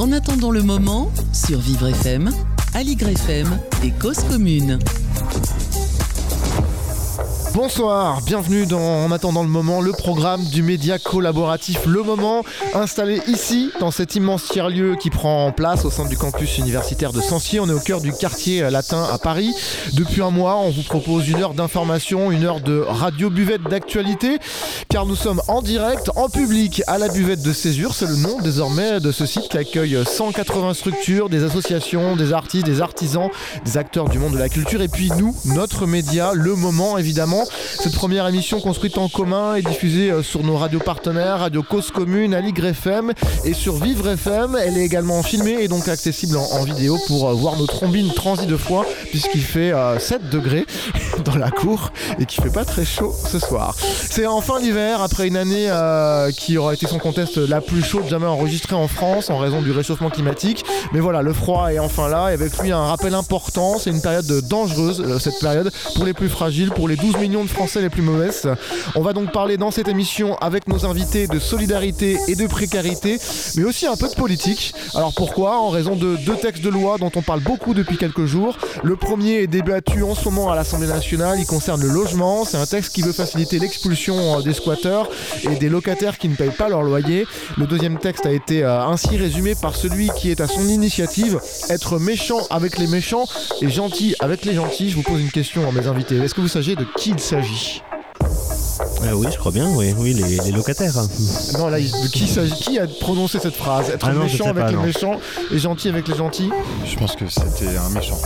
En attendant le moment, sur Vivre FM, Aligre FM et Cause Commune. Bonsoir, bienvenue dans En attendant le moment, le programme du média collaboratif Le Moment, installé ici, dans cet immense tiers-lieu qui prend place au sein du campus universitaire de Sancier. On est au cœur du quartier latin à Paris. Depuis un mois, on vous propose une heure d'information, une heure de radio buvette d'actualité, car nous sommes en direct, en public, à la buvette de Césure. C'est le nom désormais de ce site qui accueille 180 structures, des associations, des artistes, des artisans, des acteurs du monde de la culture, et puis nous, notre média, Le Moment évidemment cette première émission construite en commun est diffusée euh, sur nos radios partenaires, Radio Cause Commune, Aligre FM et sur Vivre FM. Elle est également filmée et donc accessible en, vidéo pour euh, voir nos trombines transi de foin puisqu'il fait 7 euh, degrés dans la cour et qu'il fait pas très chaud ce soir. C'est enfin l'hiver après une année qui aura été sans conteste la plus chaude jamais enregistrée en France en raison du réchauffement climatique. Mais voilà, le froid est enfin là et avec lui un rappel important, c'est une période dangereuse cette période pour les plus fragiles, pour les 12 millions de Français les plus mauvaises. On va donc parler dans cette émission avec nos invités de solidarité et de précarité, mais aussi un peu de politique. Alors pourquoi En raison de deux textes de loi dont on parle beaucoup depuis quelques jours. Le premier est débattu en ce moment à l'Assemblée nationale, il concerne le logement. C'est un texte qui veut faciliter l'expulsion euh, des squatteurs et des locataires qui ne payent pas leur loyer. Le deuxième texte a été euh, ainsi résumé par celui qui est à son initiative, être méchant avec les méchants et gentil avec les gentils. Je vous pose une question à mes invités. Est-ce que vous savez de qui s'agit euh, oui, je crois bien, oui, oui les, locataires. Non, là, qui, qui, a prononcé cette phrase Être ah méchant avec les méchants et gentil avec les gentils Je pense que c'était un méchant.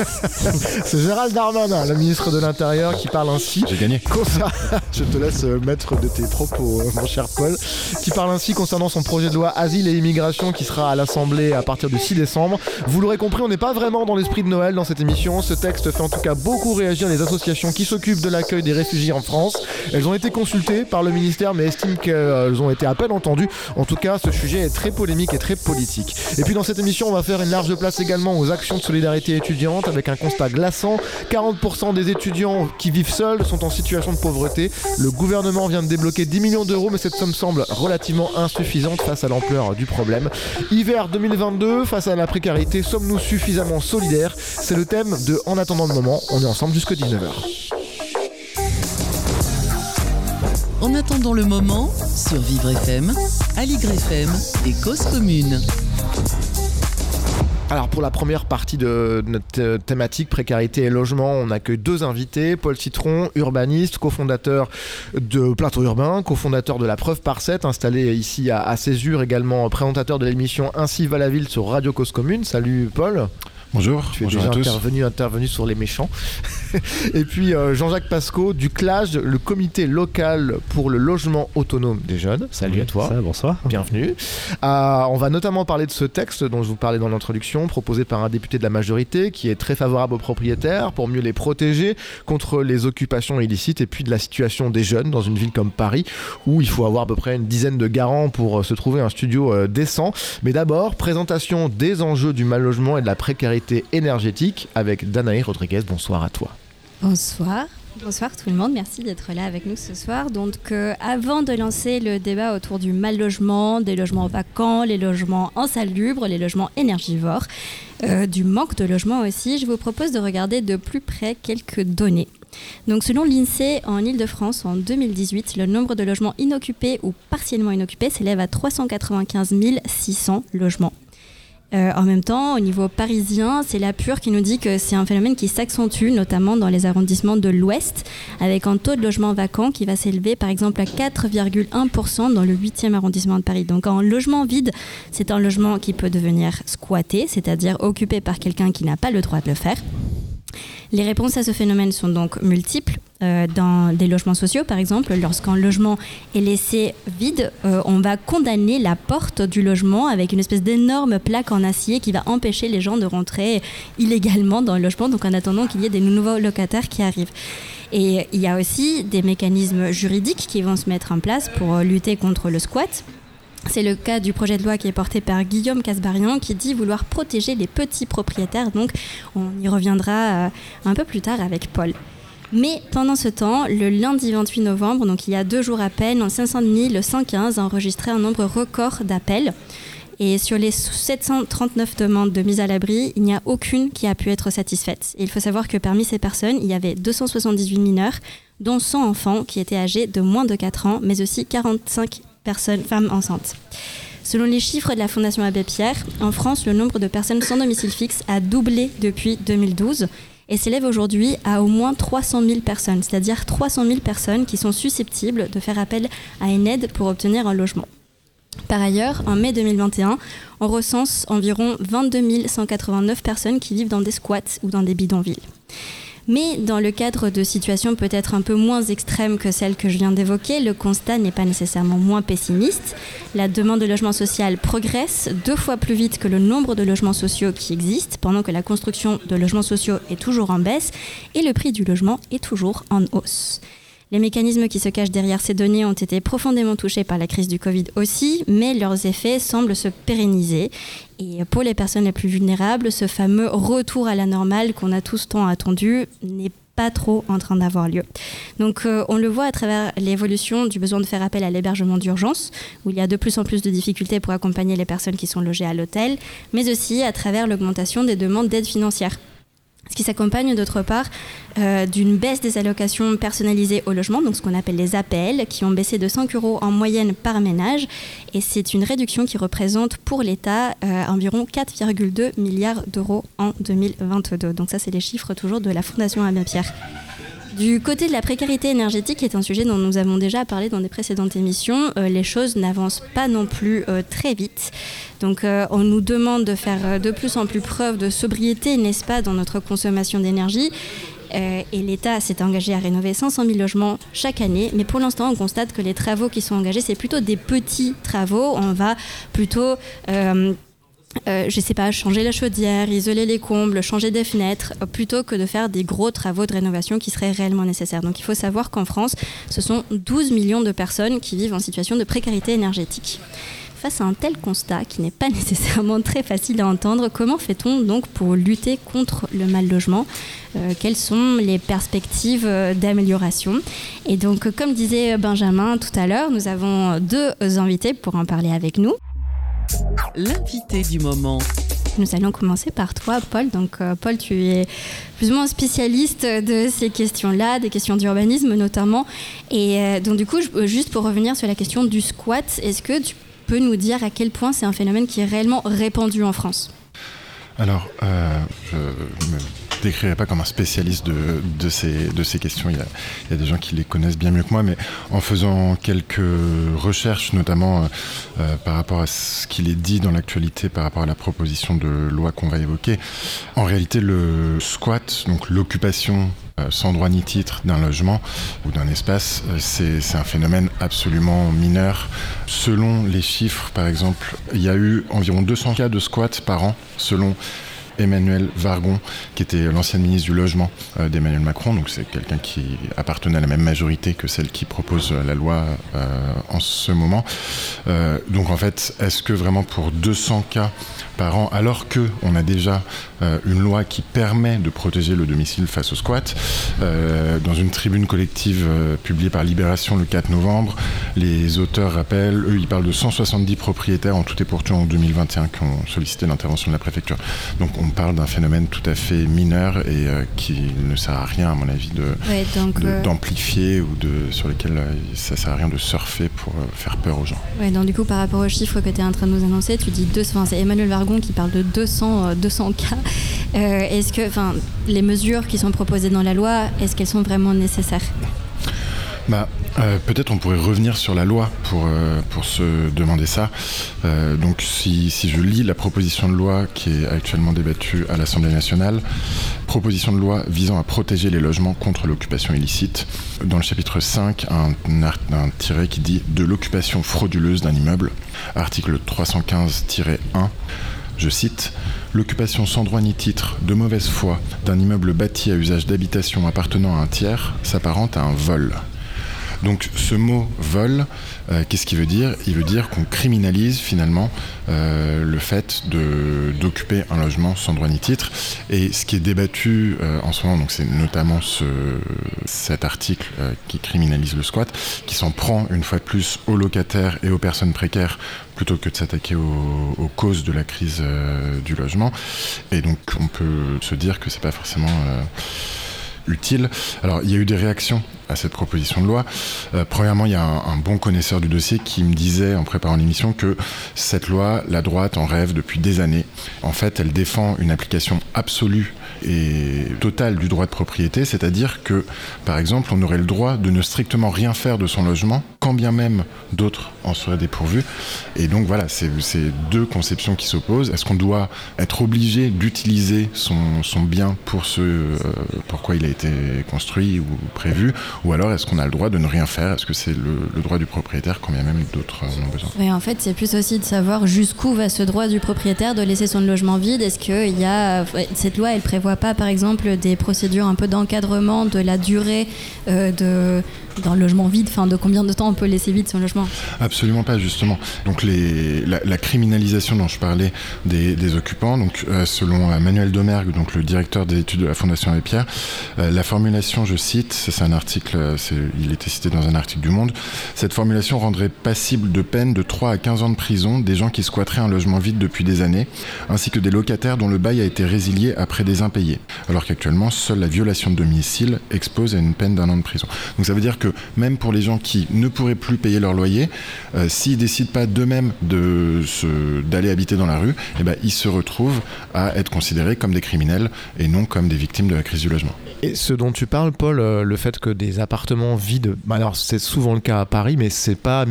C'est Gérald Darmanin, le ministre de l'Intérieur, qui parle ainsi. J'ai gagné. Je te laisse euh, mettre de tes propos, euh, mon cher Paul. Qui parle ainsi concernant son projet de loi Asile et Immigration qui sera à l'Assemblée à partir du 6 décembre. Vous l'aurez compris, on n'est pas vraiment dans l'esprit de Noël dans cette émission. Ce texte fait en tout cas beaucoup réagir les associations qui s'occupent de l'accueil des réfugiés en France. Elles ont été consultées par le ministère mais estiment qu'elles ont été à peine entendues. En tout cas, ce sujet est très polémique et très politique. Et puis dans cette émission, on va faire une large place également aux actions de solidarité étudiante avec un constat glaçant. 40% des étudiants qui vivent seuls sont en situation de pauvreté. Le gouvernement vient de débloquer 10 millions d'euros, mais cette somme semble relativement insuffisante face à l'ampleur du problème. Hiver 2022, face à la précarité, sommes-nous suffisamment solidaires? C'est le thème de En attendant le moment. On est ensemble jusqu'à 19h. En attendant le moment, sur Vivre FM, Aligre FM et Cause Commune. Alors pour la première partie de notre thématique précarité et logement, on accueille deux invités, Paul Citron, urbaniste, cofondateur de Plateau Urbain, cofondateur de la Preuve par 7, installé ici à, Césure, également présentateur de l'émission Ainsi va la ville sur Radio Cause Commune. Salut Paul. Bonjour. Tu es déjà intervenu, intervenu sur les méchants. et puis euh, Jean-Jacques Pasco du CLAGE, le comité local pour le logement autonome des jeunes. Salut à toi. bonsoir. Bienvenue. Euh, on va notamment parler de ce texte dont je vous parlais dans l'introduction, proposé par un député de la majorité qui est très favorable aux propriétaires pour mieux les protéger contre les occupations illicites et puis de la situation des jeunes dans une ville comme Paris où il faut avoir à peu près une dizaine de garants pour euh, se trouver un studio décent. Mais d'abord, présentation des enjeux du mal logement et de la précarité énergétique avec Danaï Rodriguez. Bonsoir à toi. Bonsoir. Bonsoir tout le monde, merci d'être là avec nous ce soir. Donc euh, avant de lancer le débat autour du mal logement, des logements vacants, les logements insalubres, les logements énergivores, euh, du manque de logement aussi, je vous propose de regarder de plus près quelques données. Donc selon l'INSEE, en Ile-de-France, en 2018, le nombre de logements inoccupés ou partiellement inoccupés s'élève à 395 600 logements. Euh, en même temps, au niveau parisien, c'est la Pure qui nous dit que c'est un phénomène qui s'accentue, notamment dans les arrondissements de l'Ouest, avec un taux de logement vacant qui va s'élever par exemple à 4,1% dans le 8e arrondissement de Paris. Donc un logement vide, c'est un logement qui peut devenir squatté, c'est-à-dire occupé par quelqu'un qui n'a pas le droit de le faire. Les réponses à ce phénomène sont donc multiples. Euh, dans des logements sociaux, par exemple, lorsqu'un logement est laissé vide, euh, on va condamner la porte du logement avec une espèce d'énorme plaque en acier qui va empêcher les gens de rentrer illégalement dans le logement, donc en attendant qu'il y ait des nouveaux locataires qui arrivent. Et il y a aussi des mécanismes juridiques qui vont se mettre en place pour lutter contre le squat. C'est le cas du projet de loi qui est porté par Guillaume Casbarian qui dit vouloir protéger les petits propriétaires. Donc on y reviendra euh, un peu plus tard avec Paul. Mais pendant ce temps, le lundi 28 novembre, donc il y a deux jours à peine, en 500 115 a enregistré un nombre record d'appels. Et sur les 739 demandes de mise à l'abri, il n'y a aucune qui a pu être satisfaite. Il faut savoir que parmi ces personnes, il y avait 278 mineurs, dont 100 enfants qui étaient âgés de moins de 4 ans, mais aussi 45 personnes, femmes enceintes. Selon les chiffres de la Fondation Abbé Pierre, en France, le nombre de personnes sans domicile fixe a doublé depuis 2012 et s'élève aujourd'hui à au moins 300 000 personnes, c'est-à-dire 300 000 personnes qui sont susceptibles de faire appel à une aide pour obtenir un logement. Par ailleurs, en mai 2021, on recense environ 22 189 personnes qui vivent dans des squats ou dans des bidonvilles. Mais dans le cadre de situations peut-être un peu moins extrêmes que celles que je viens d'évoquer, le constat n'est pas nécessairement moins pessimiste. La demande de logement social progresse deux fois plus vite que le nombre de logements sociaux qui existent, pendant que la construction de logements sociaux est toujours en baisse et le prix du logement est toujours en hausse. Les mécanismes qui se cachent derrière ces données ont été profondément touchés par la crise du Covid aussi, mais leurs effets semblent se pérenniser. Et pour les personnes les plus vulnérables, ce fameux retour à la normale qu'on a tous tant attendu n'est pas trop en train d'avoir lieu. Donc euh, on le voit à travers l'évolution du besoin de faire appel à l'hébergement d'urgence, où il y a de plus en plus de difficultés pour accompagner les personnes qui sont logées à l'hôtel, mais aussi à travers l'augmentation des demandes d'aide financière ce qui s'accompagne d'autre part euh, d'une baisse des allocations personnalisées au logement, donc ce qu'on appelle les APL, qui ont baissé de 5 euros en moyenne par ménage. Et c'est une réduction qui représente pour l'État euh, environ 4,2 milliards d'euros en 2022. Donc ça, c'est les chiffres toujours de la Fondation Abbé Pierre. Du côté de la précarité énergétique, qui est un sujet dont nous avons déjà parlé dans des précédentes émissions, euh, les choses n'avancent pas non plus euh, très vite. Donc euh, on nous demande de faire de plus en plus preuve de sobriété, n'est-ce pas, dans notre consommation d'énergie. et l'État s'est engagé à rénover 500 000 logements chaque année. Mais pour l'instant, on constate que les travaux qui sont engagés, c'est plutôt des petits travaux. On va plutôt je sais pas, changer la chaudière, isoler les combles, changer des fenêtres, euh, plutôt que de faire des gros travaux de rénovation qui seraient réellement nécessaires. Donc il faut savoir qu'en France, ce sont 12 millions de personnes qui vivent en situation de précarité énergétique. Face à un tel constat, qui n'est pas nécessairement très facile à entendre, comment fait-on donc pour lutter contre le mal logement? Euh, Quelles sont les perspectives d'amélioration? Et donc, comme disait Benjamin tout à l'heure, nous avons deux invités pour en parler avec nous l'invité du moment. Nous allons commencer par toi, Paul. Donc, euh, Paul, tu es plus ou moins spécialiste de ces questions-là, des questions d'urbanisme notamment. Et euh, donc, du coup, euh, juste pour revenir sur la question du squat, est-ce que tu peux nous dire à quel point c'est un phénomène qui est réellement répandu en France? Alors, je me décrirais pas comme un spécialiste de, ces, questions. Il y, a, il y, a, des gens qui les connaissent bien mieux que moi, mais en faisant quelques recherches, notamment euh, euh, par rapport à ce qu'il est dit dans l'actualité, par rapport à la proposition de loi qu'on va évoquer, en réalité, le squat, donc l'occupation euh, sans droit ni titre d'un logement ou d'un espace, c'est un phénomène absolument mineur. Selon les chiffres, par exemple, il y a eu environ 200 cas de squat par an, selon Emmanuel Vargon, qui était l'ancien ministre du Logement euh, d'Emmanuel Macron. Donc c'est quelqu'un qui appartenait à la même majorité que celle qui propose la loi euh, en ce moment. Euh, donc en fait, est-ce que vraiment pour 200 cas par an, alors que on a déjà une loi qui permet de protéger le domicile face au squat, dans une tribune collective publiée par Libération le 4 novembre, les auteurs rappellent, eux, ils parlent de 170 propriétaires en tout et pour tout en 2021 qui ont sollicité l'intervention de la préfecture. Donc on parle d'un phénomène tout à fait mineur et euh, qui ne sert à rien, à mon avis, euh, d'amplifier ou de, sur lesquels euh, ça sert à rien de surfer pour faire peur aux gens. Ouais, donc du coup, par rapport aux chiffres que tu es en train de nous annoncer, tu dis 200, c'est Emmanuel Vargon qui parle de 200, 200 cas. Est-ce que, enfin, les mesures qui sont proposées dans la loi, est-ce qu'elles sont vraiment nécessaires? Bah, euh, Peut-être on pourrait revenir sur la loi pour, euh, pour se demander ça. Euh, donc si, si, je lis la proposition de loi qui est actuellement débattue à l'Assemblée nationale, proposition de loi visant à protéger les logements contre l'occupation illicite, dans le chapitre 5, un, un tiret qui dit de l'occupation frauduleuse d'un immeuble, article 315-1. Je cite L'occupation sans droit ni titre, de mauvaise foi, d'un immeuble bâti à usage d'habitation appartenant à un tiers s'apparente à un vol. Donc ce mot vol, euh, qu'est-ce qu'il veut dire? Il veut dire qu'on criminalise finalement euh, le fait d'occuper un logement sans droit ni titre. Et ce qui est débattu euh, en ce moment, c'est notamment ce, cet article qui criminalise le squat, qui s'en prend une fois de plus aux locataires et aux personnes précaires plutôt que de s'attaquer aux, aux causes de la crise du logement. Et donc on peut se dire que c'est pas forcément utile. Alors il y a eu des réactions à cette proposition de loi. Euh, premièrement, il y a un, un, bon connaisseur du dossier qui me disait en préparant l'émission que cette loi, la droite en rêve depuis des années. En fait, elle défend une application absolue et totale du droit de propriété, c'est-à-dire que, par exemple, on aurait le droit de ne strictement rien faire de son logement, quand bien même d'autres en seraient dépourvus. Et donc voilà, c'est deux conceptions qui s'opposent. Est-ce qu'on doit être obligé d'utiliser son, bien pour ce euh, pourquoi il a été construit ou prévu, ou alors est-ce qu'on a le droit de ne rien faire? Est-ce que c'est le, droit du propriétaire, quand bien même d'autres en ont besoin? En fait, c'est plus aussi de savoir jusqu'où va ce droit du propriétaire de laisser son logement vide. Est-ce qu'il y a cette loi, elle prévoit pas, par exemple, des procédures un peu d'encadrement de la durée euh, d'un logement vide, enfin de combien de temps on peut laisser vide son logement Absolument pas, justement. Donc la, criminalisation dont je parlais des, des occupants, donc euh, selon euh, Manuel Domergue, donc le directeur des études de la Fondation Abbé Pierre, euh, la formulation, je cite, c'est un article, il était cité dans un article du Monde, cette formulation rendrait passible de peine de 3 à 15 ans de prison des gens qui squatteraient un logement vide depuis des années, ainsi que des locataires dont le bail a été résilié après des impayés, alors qu'actuellement, seule la violation de domicile expose à une peine d'un an de prison. Donc ça veut dire que même pour les gens qui ne pourraient plus payer leur loyer, euh, s'ils décident pas d'eux-mêmes de d'aller habiter dans la rue, eh ben, ils se retrouvent à être considérés comme des criminels et non comme des victimes de la crise du logement. Et ce dont tu parles, Paul, euh, le fait que des appartements vides, bah alors c'est souvent le cas à Paris, mais c'est pas,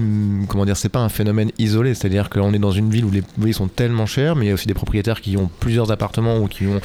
comment dire, c'est pas un phénomène isolé. C'est-à-dire qu'on est dans une ville où les loyers sont tellement chers, mais il y a aussi des propriétaires qui ont plusieurs appartements ou qui ont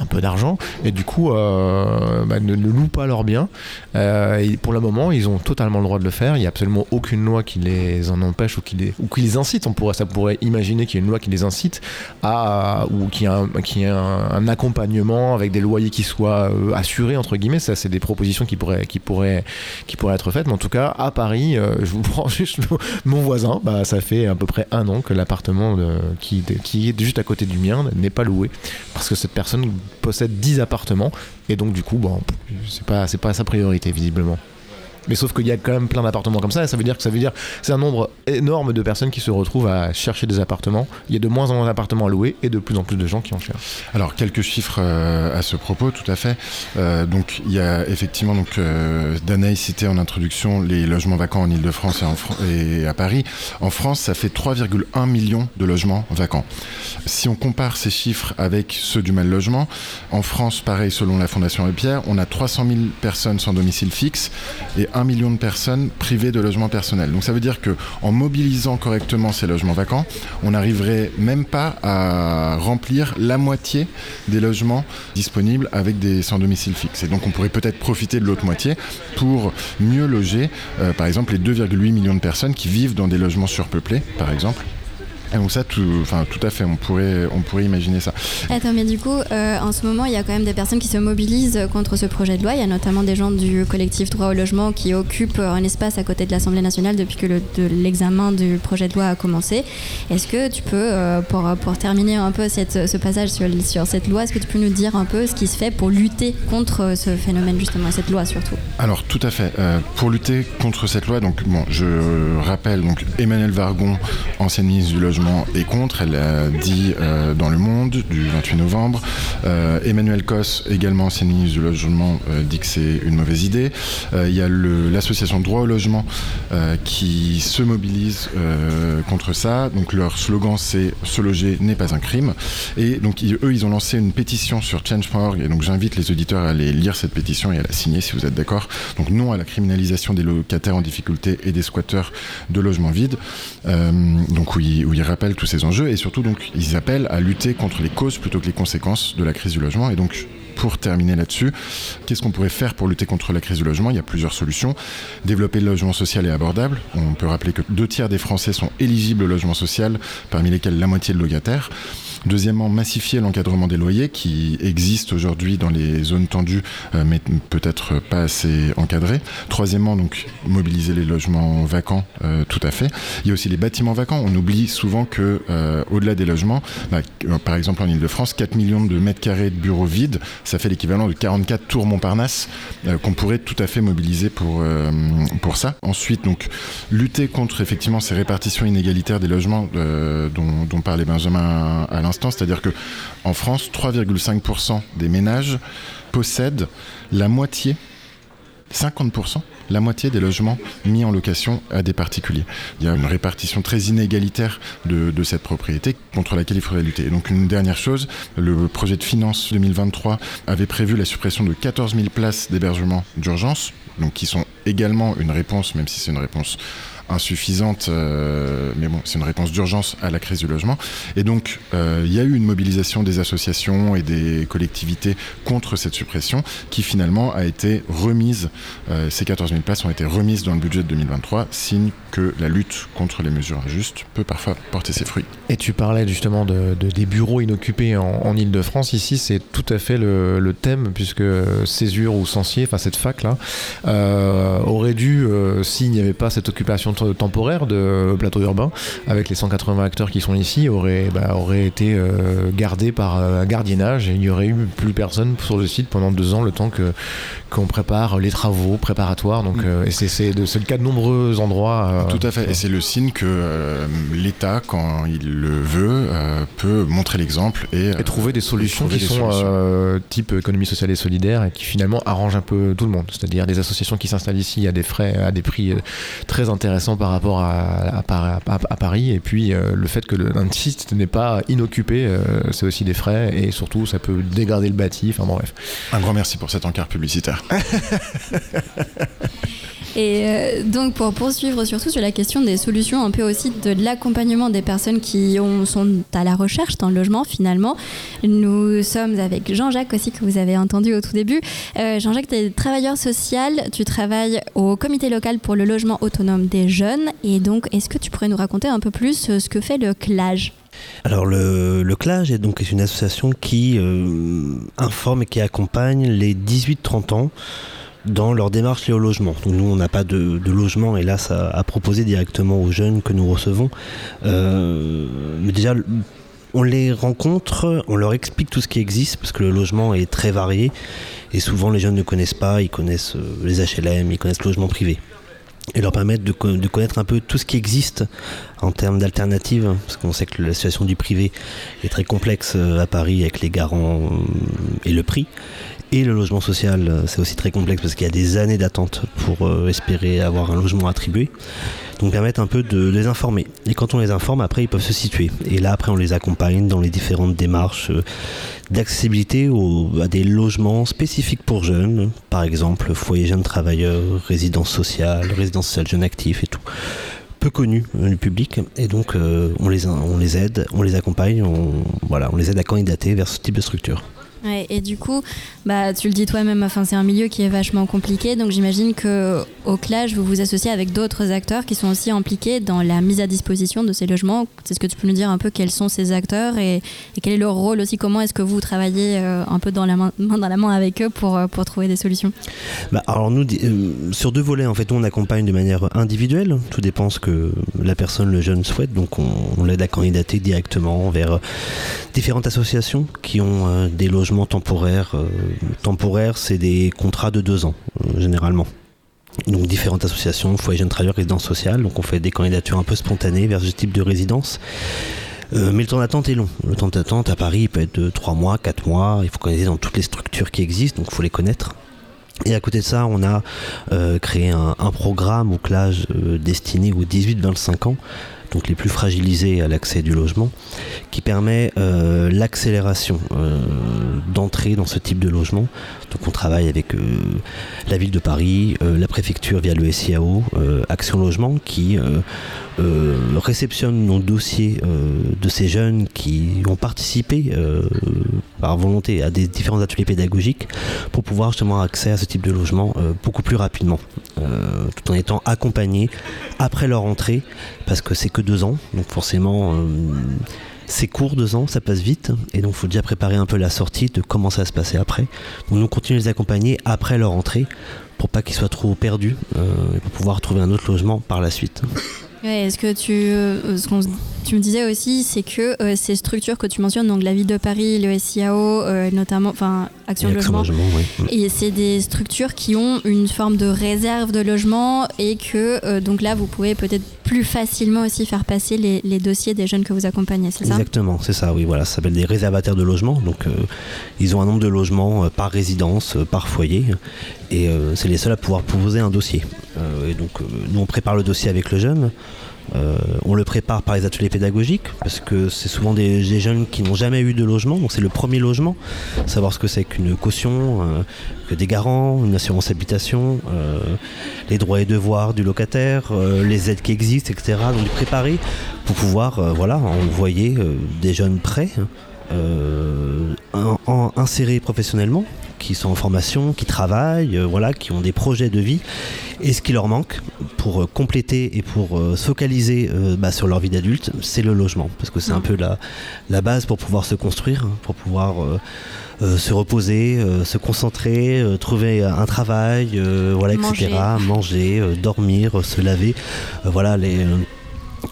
un peu d'argent. Et du coup euh, bah, ne, ne, louent pas leurs biens. Euh, pour le moment ils ont totalement le droit de le faire. Il n'y a absolument aucune loi qui les en empêche ou qui les, ou qui les incite. On pourrait, ça pourrait imaginer qu'il y a une loi qui les incite à ou qui a qui un, accompagnement avec des loyers qui soient euh, assurés entre guillemets. Ça c'est des propositions qui pourraient qui pourraient qui pourraient être faites. Mais en tout cas à Paris je vous prends juste mon voisin. Bah, ça fait à peu près un an que l'appartement qui, qui est juste à côté du mien n'est pas loué parce que cette personne possède 10 appartements. Et donc du coup bon c'est pas c'est pas sa priorité visiblement mais sauf qu'il y a quand même plein d'appartements comme ça, ça veut dire que ça veut dire c'est un nombre énorme de personnes qui se retrouvent à chercher des appartements. Il y a de moins en moins d'appartements à louer et de plus en plus de gens qui en cherchent. Alors quelques chiffres euh, à ce propos, tout à fait. Euh, donc il y a effectivement donc euh, Danaï citait en introduction les logements vacants en Île-de-France et, et, à Paris. En France, ça fait 3,1 millions de logements vacants. Si on compare ces chiffres avec ceux du mal logement, en France, pareil selon la Fondation Pierre, on a 300 000 personnes sans domicile fixe et 1 million de personnes privées de logements personnels. Donc ça veut dire que en mobilisant correctement ces logements vacants, on n'arriverait même pas à remplir la moitié des logements disponibles avec des sans domicile fixe. Et donc on pourrait peut-être profiter de l'autre moitié pour mieux loger, euh, par exemple, les 2,8 millions de personnes qui vivent dans des logements surpeuplés, par exemple. Et donc ça, tout, enfin, tout à fait, on pourrait, on pourrait imaginer ça. Attends, mais du coup, euh, en ce moment, il y a quand même des personnes qui se mobilisent contre ce projet de loi. Il y a notamment des gens du collectif Droit au logement qui occupent un espace à côté de l'Assemblée nationale depuis que l'examen le, du projet de loi a commencé. Est-ce que tu peux, euh, pour, pour terminer un peu cette, ce passage sur, sur cette loi, est-ce que tu peux nous dire un peu ce qui se fait pour lutter contre ce phénomène, justement, cette loi surtout? Alors, tout à fait. Euh, pour lutter contre cette loi, donc, bon, je rappelle, donc, Emmanuel Vargon, ancien ministre du Logement, est contre. Elle a dit euh, dans Le Monde du 28 novembre. Euh, Emmanuel Cos, également ancien ministre du Logement, euh, dit que c'est une mauvaise idée. Euh, il y a l'association Droit au Logement euh, qui se mobilise euh, contre ça. Donc leur slogan c'est Se loger n'est pas un crime. Et donc eux, ils ont lancé une pétition sur Change.org. Et donc j'invite les auditeurs à aller lire cette pétition et à la signer si vous êtes d'accord. Donc non à la criminalisation des locataires en difficulté et des squatteurs de logements vides. donc où ils, où ils rappellent tous ces enjeux et surtout donc ils appellent à lutter contre les causes plutôt que les conséquences de la crise du logement et donc pour terminer là-dessus, qu'est-ce qu'on pourrait faire pour lutter contre la crise du logement? Il y a plusieurs solutions. Développer le logement social et abordable. On peut rappeler que deux tiers des Français sont éligibles au logement social, parmi lesquels la moitié de locataires. Deuxièmement, massifier l'encadrement des loyers qui existe aujourd'hui dans les zones tendues, euh, mais peut-être pas assez encadré. Troisièmement, donc mobiliser les logements vacants, euh, tout à fait. Il y a aussi les bâtiments vacants. On oublie souvent que euh, au-delà des logements, bah, par exemple en Ile-de-France, 4 millions de mètres carrés de bureaux vides, ça fait l'équivalent de 44 tours Montparnasse qu'on pourrait tout à fait mobiliser pour, pour ça. Ensuite, donc lutter contre effectivement ces répartitions inégalitaires des logements dont, parlait Benjamin à l'instant, c'est-à-dire que en France, 3,5% des ménages possèdent la moitié 50%, la moitié des logements mis en location à des particuliers. Il y a une répartition très inégalitaire de, cette propriété contre laquelle il faudrait lutter. Et donc une dernière chose, le projet de finance 2023 avait prévu la suppression de 14 000 places d'hébergement d'urgence, donc qui sont également une réponse, même si c'est une réponse insuffisante, euh, mais bon, c'est une réponse d'urgence à la crise du logement. Et donc, euh, il y a eu une mobilisation des associations et des collectivités contre cette suppression qui finalement a été remise, euh, ces 14 000 places ont été remises dans le budget de 2023, signe que la lutte contre les mesures injustes peut parfois porter ses fruits. Et tu parlais justement de, des bureaux inoccupés en, Ile-de-France. Ici, c'est tout à fait le, thème, puisque Césure ou Sancier, enfin cette fac-là, aurait dû, s'il n'y avait pas cette occupation temporaire de plateau urbain, avec les 180 acteurs qui sont ici, aurait, bah, aurait été euh, gardé par un gardiennage et il n'y aurait eu plus personne sur le site pendant deux ans, le temps que qu'on prépare les travaux préparatoires. Donc, mm. euh, et c'est le cas de nombreux endroits. Euh, Tout à fait. Et c'est le signe que l'État, quand il le veut, peut montrer l'exemple et, et, trouver des solutions qui sont type économie sociale et solidaire et qui finalement arrangent un peu tout le monde. C'est-à-dire des associations qui s'installent ici à des frais, à des prix très intéressants par rapport à, à, Paris. Et puis euh, le fait que un site n'est pas inoccupé, euh, c'est aussi des frais et surtout ça peut dégrader le bâti. Enfin bref. Un grand merci pour cet encart publicitaire. Et euh, donc pour poursuivre surtout sur la question des solutions, un peu aussi de l'accompagnement des personnes qui ont, sont à la recherche d'un logement finalement, nous sommes avec Jean-Jacques aussi que vous avez entendu au tout début. Euh, Jean-Jacques, tu es travailleur social, tu travailles au comité local pour le logement autonome des jeunes et donc est-ce que tu pourrais nous raconter un peu plus euh, ce que fait le CLAGE? Alors le, le CLAGE est donc une association qui informe et qui accompagne les 18-30 ans dans leur démarche liée au logement. Donc nous, on n'a pas de, logement, et là, ça a proposé directement aux jeunes que nous recevons. Euh, mais déjà, on les rencontre, on leur explique tout ce qui existe, parce que le logement est très varié, et souvent les jeunes ne connaissent pas, ils connaissent euh, les HLM, ils connaissent le logement privé et leur permettre de, connaître un peu tout ce qui existe en termes d'alternatives, parce qu'on sait que la situation du privé est très complexe euh, à Paris avec les garants et le prix. Et le logement social, euh, c'est aussi très complexe parce qu'il y a des années d'attente pour euh, espérer avoir un logement attribué. Donc permettre un peu de les informer. Et quand on les informe, après, ils peuvent se situer. Et là, après, on les accompagne dans les différentes démarches euh, d'accessibilité à des logements spécifiques pour jeunes. Par exemple, foyer jeunes travailleurs, résidence sociale, résidence sociale jeunes actifs et tout peu connus du public et donc on, les, on les aide, on les accompagne, voilà, on les aide à candidater vers ce type de structure et du coup, bah, tu le dis toi-même, enfin, c'est un milieu qui est vachement compliqué, donc j'imagine que au CLAGE, vous vous associez avec d'autres acteurs qui sont aussi impliqués dans la mise à disposition de ces logements. C'est ce que tu peux nous dire un peu quels sont ces acteurs et, quel est leur rôle aussi? Comment est-ce que vous travaillez euh, un peu dans la main, dans la main avec eux pour, euh, trouver des solutions? Bah, Alors nous, euh, sur deux volets, en fait, on accompagne de manière individuelle. Tout dépend ce que la personne, le jeune souhaite. Donc on, on l'aide à candidater directement vers différentes associations qui ont des logements temporaire. Euh, temporaire, c'est des contrats de deux ans, euh, généralement. Donc différentes associations, foyer jeunes travailleurs, résidence sociale. Donc on fait des candidatures un peu spontanées vers ce type de résidence. Euh, mais le temps d'attente est long. Le temps d'attente à Paris peut être de 3 mois, 4 mois. Il faut connaître dans toutes les structures qui existent, donc il faut les connaître. Et à côté de ça, on a créé un, programme au clage destiné aux 18-25 ans donc les plus fragilisés à l'accès du logement, qui permet euh, l'accélération euh, d'entrée dans ce type de logement. Donc on travaille avec euh, la ville de Paris, la préfecture via le SIAO, Action Logement, qui réceptionne nos dossiers de ces jeunes qui ont participé par volonté à des différents ateliers pédagogiques pour pouvoir justement accès à ce type de logement beaucoup plus rapidement, tout en étant accompagnés après leur entrée, parce que c'est que deux ans, donc forcément c'est court deux ans, ça passe vite, et donc il faut déjà préparer un peu la sortie de comment ça va se passer après. Donc nous continuons de les accompagner après leur entrée pour pas qu'ils soient trop perdus euh, et pour pouvoir trouver un autre logement par la suite. Ouais, Est-ce que tu, euh, ce qu'on tu me disais aussi, c'est que euh, ces structures que tu mentionnes, donc la ville de Paris, le SIAO, euh, notamment, enfin Action Et Action Logement, oui. et c'est des structures qui ont une forme de réserve de logement et que donc là vous pouvez peut-être plus facilement aussi faire passer les, les dossiers des jeunes que vous accompagnez, c'est ça? Exactement, c'est ça, oui, voilà, ça s'appelle des réservataires de logement. Donc, ils ont un nombre de logements par résidence, par foyer, et c'est les seuls à pouvoir poser un dossier. Euh, donc, euh, nous, on prépare le dossier avec le jeune. Euh, on le prépare par les ateliers pédagogiques parce que c'est souvent des, jeunes qui n'ont jamais eu de logement, donc c'est le premier logement. Savoir ce que c'est qu'une caution, que des garants, une assurance habitation, les droits et devoirs du locataire, les aides qui existent, etc. Donc préparer pour pouvoir voilà, envoyer des jeunes prêts, insérés professionnellement, qui sont en formation, qui travaillent, voilà, qui ont des projets de vie. Et ce qui leur manque pour euh, compléter et pour euh, se focaliser euh, bah, sur leur vie d'adulte, c'est le logement. Parce que c'est un peu la, la base pour pouvoir se construire, pour pouvoir se reposer, se concentrer, trouver un travail, voilà, etc. Manger, dormir, se laver. Voilà, les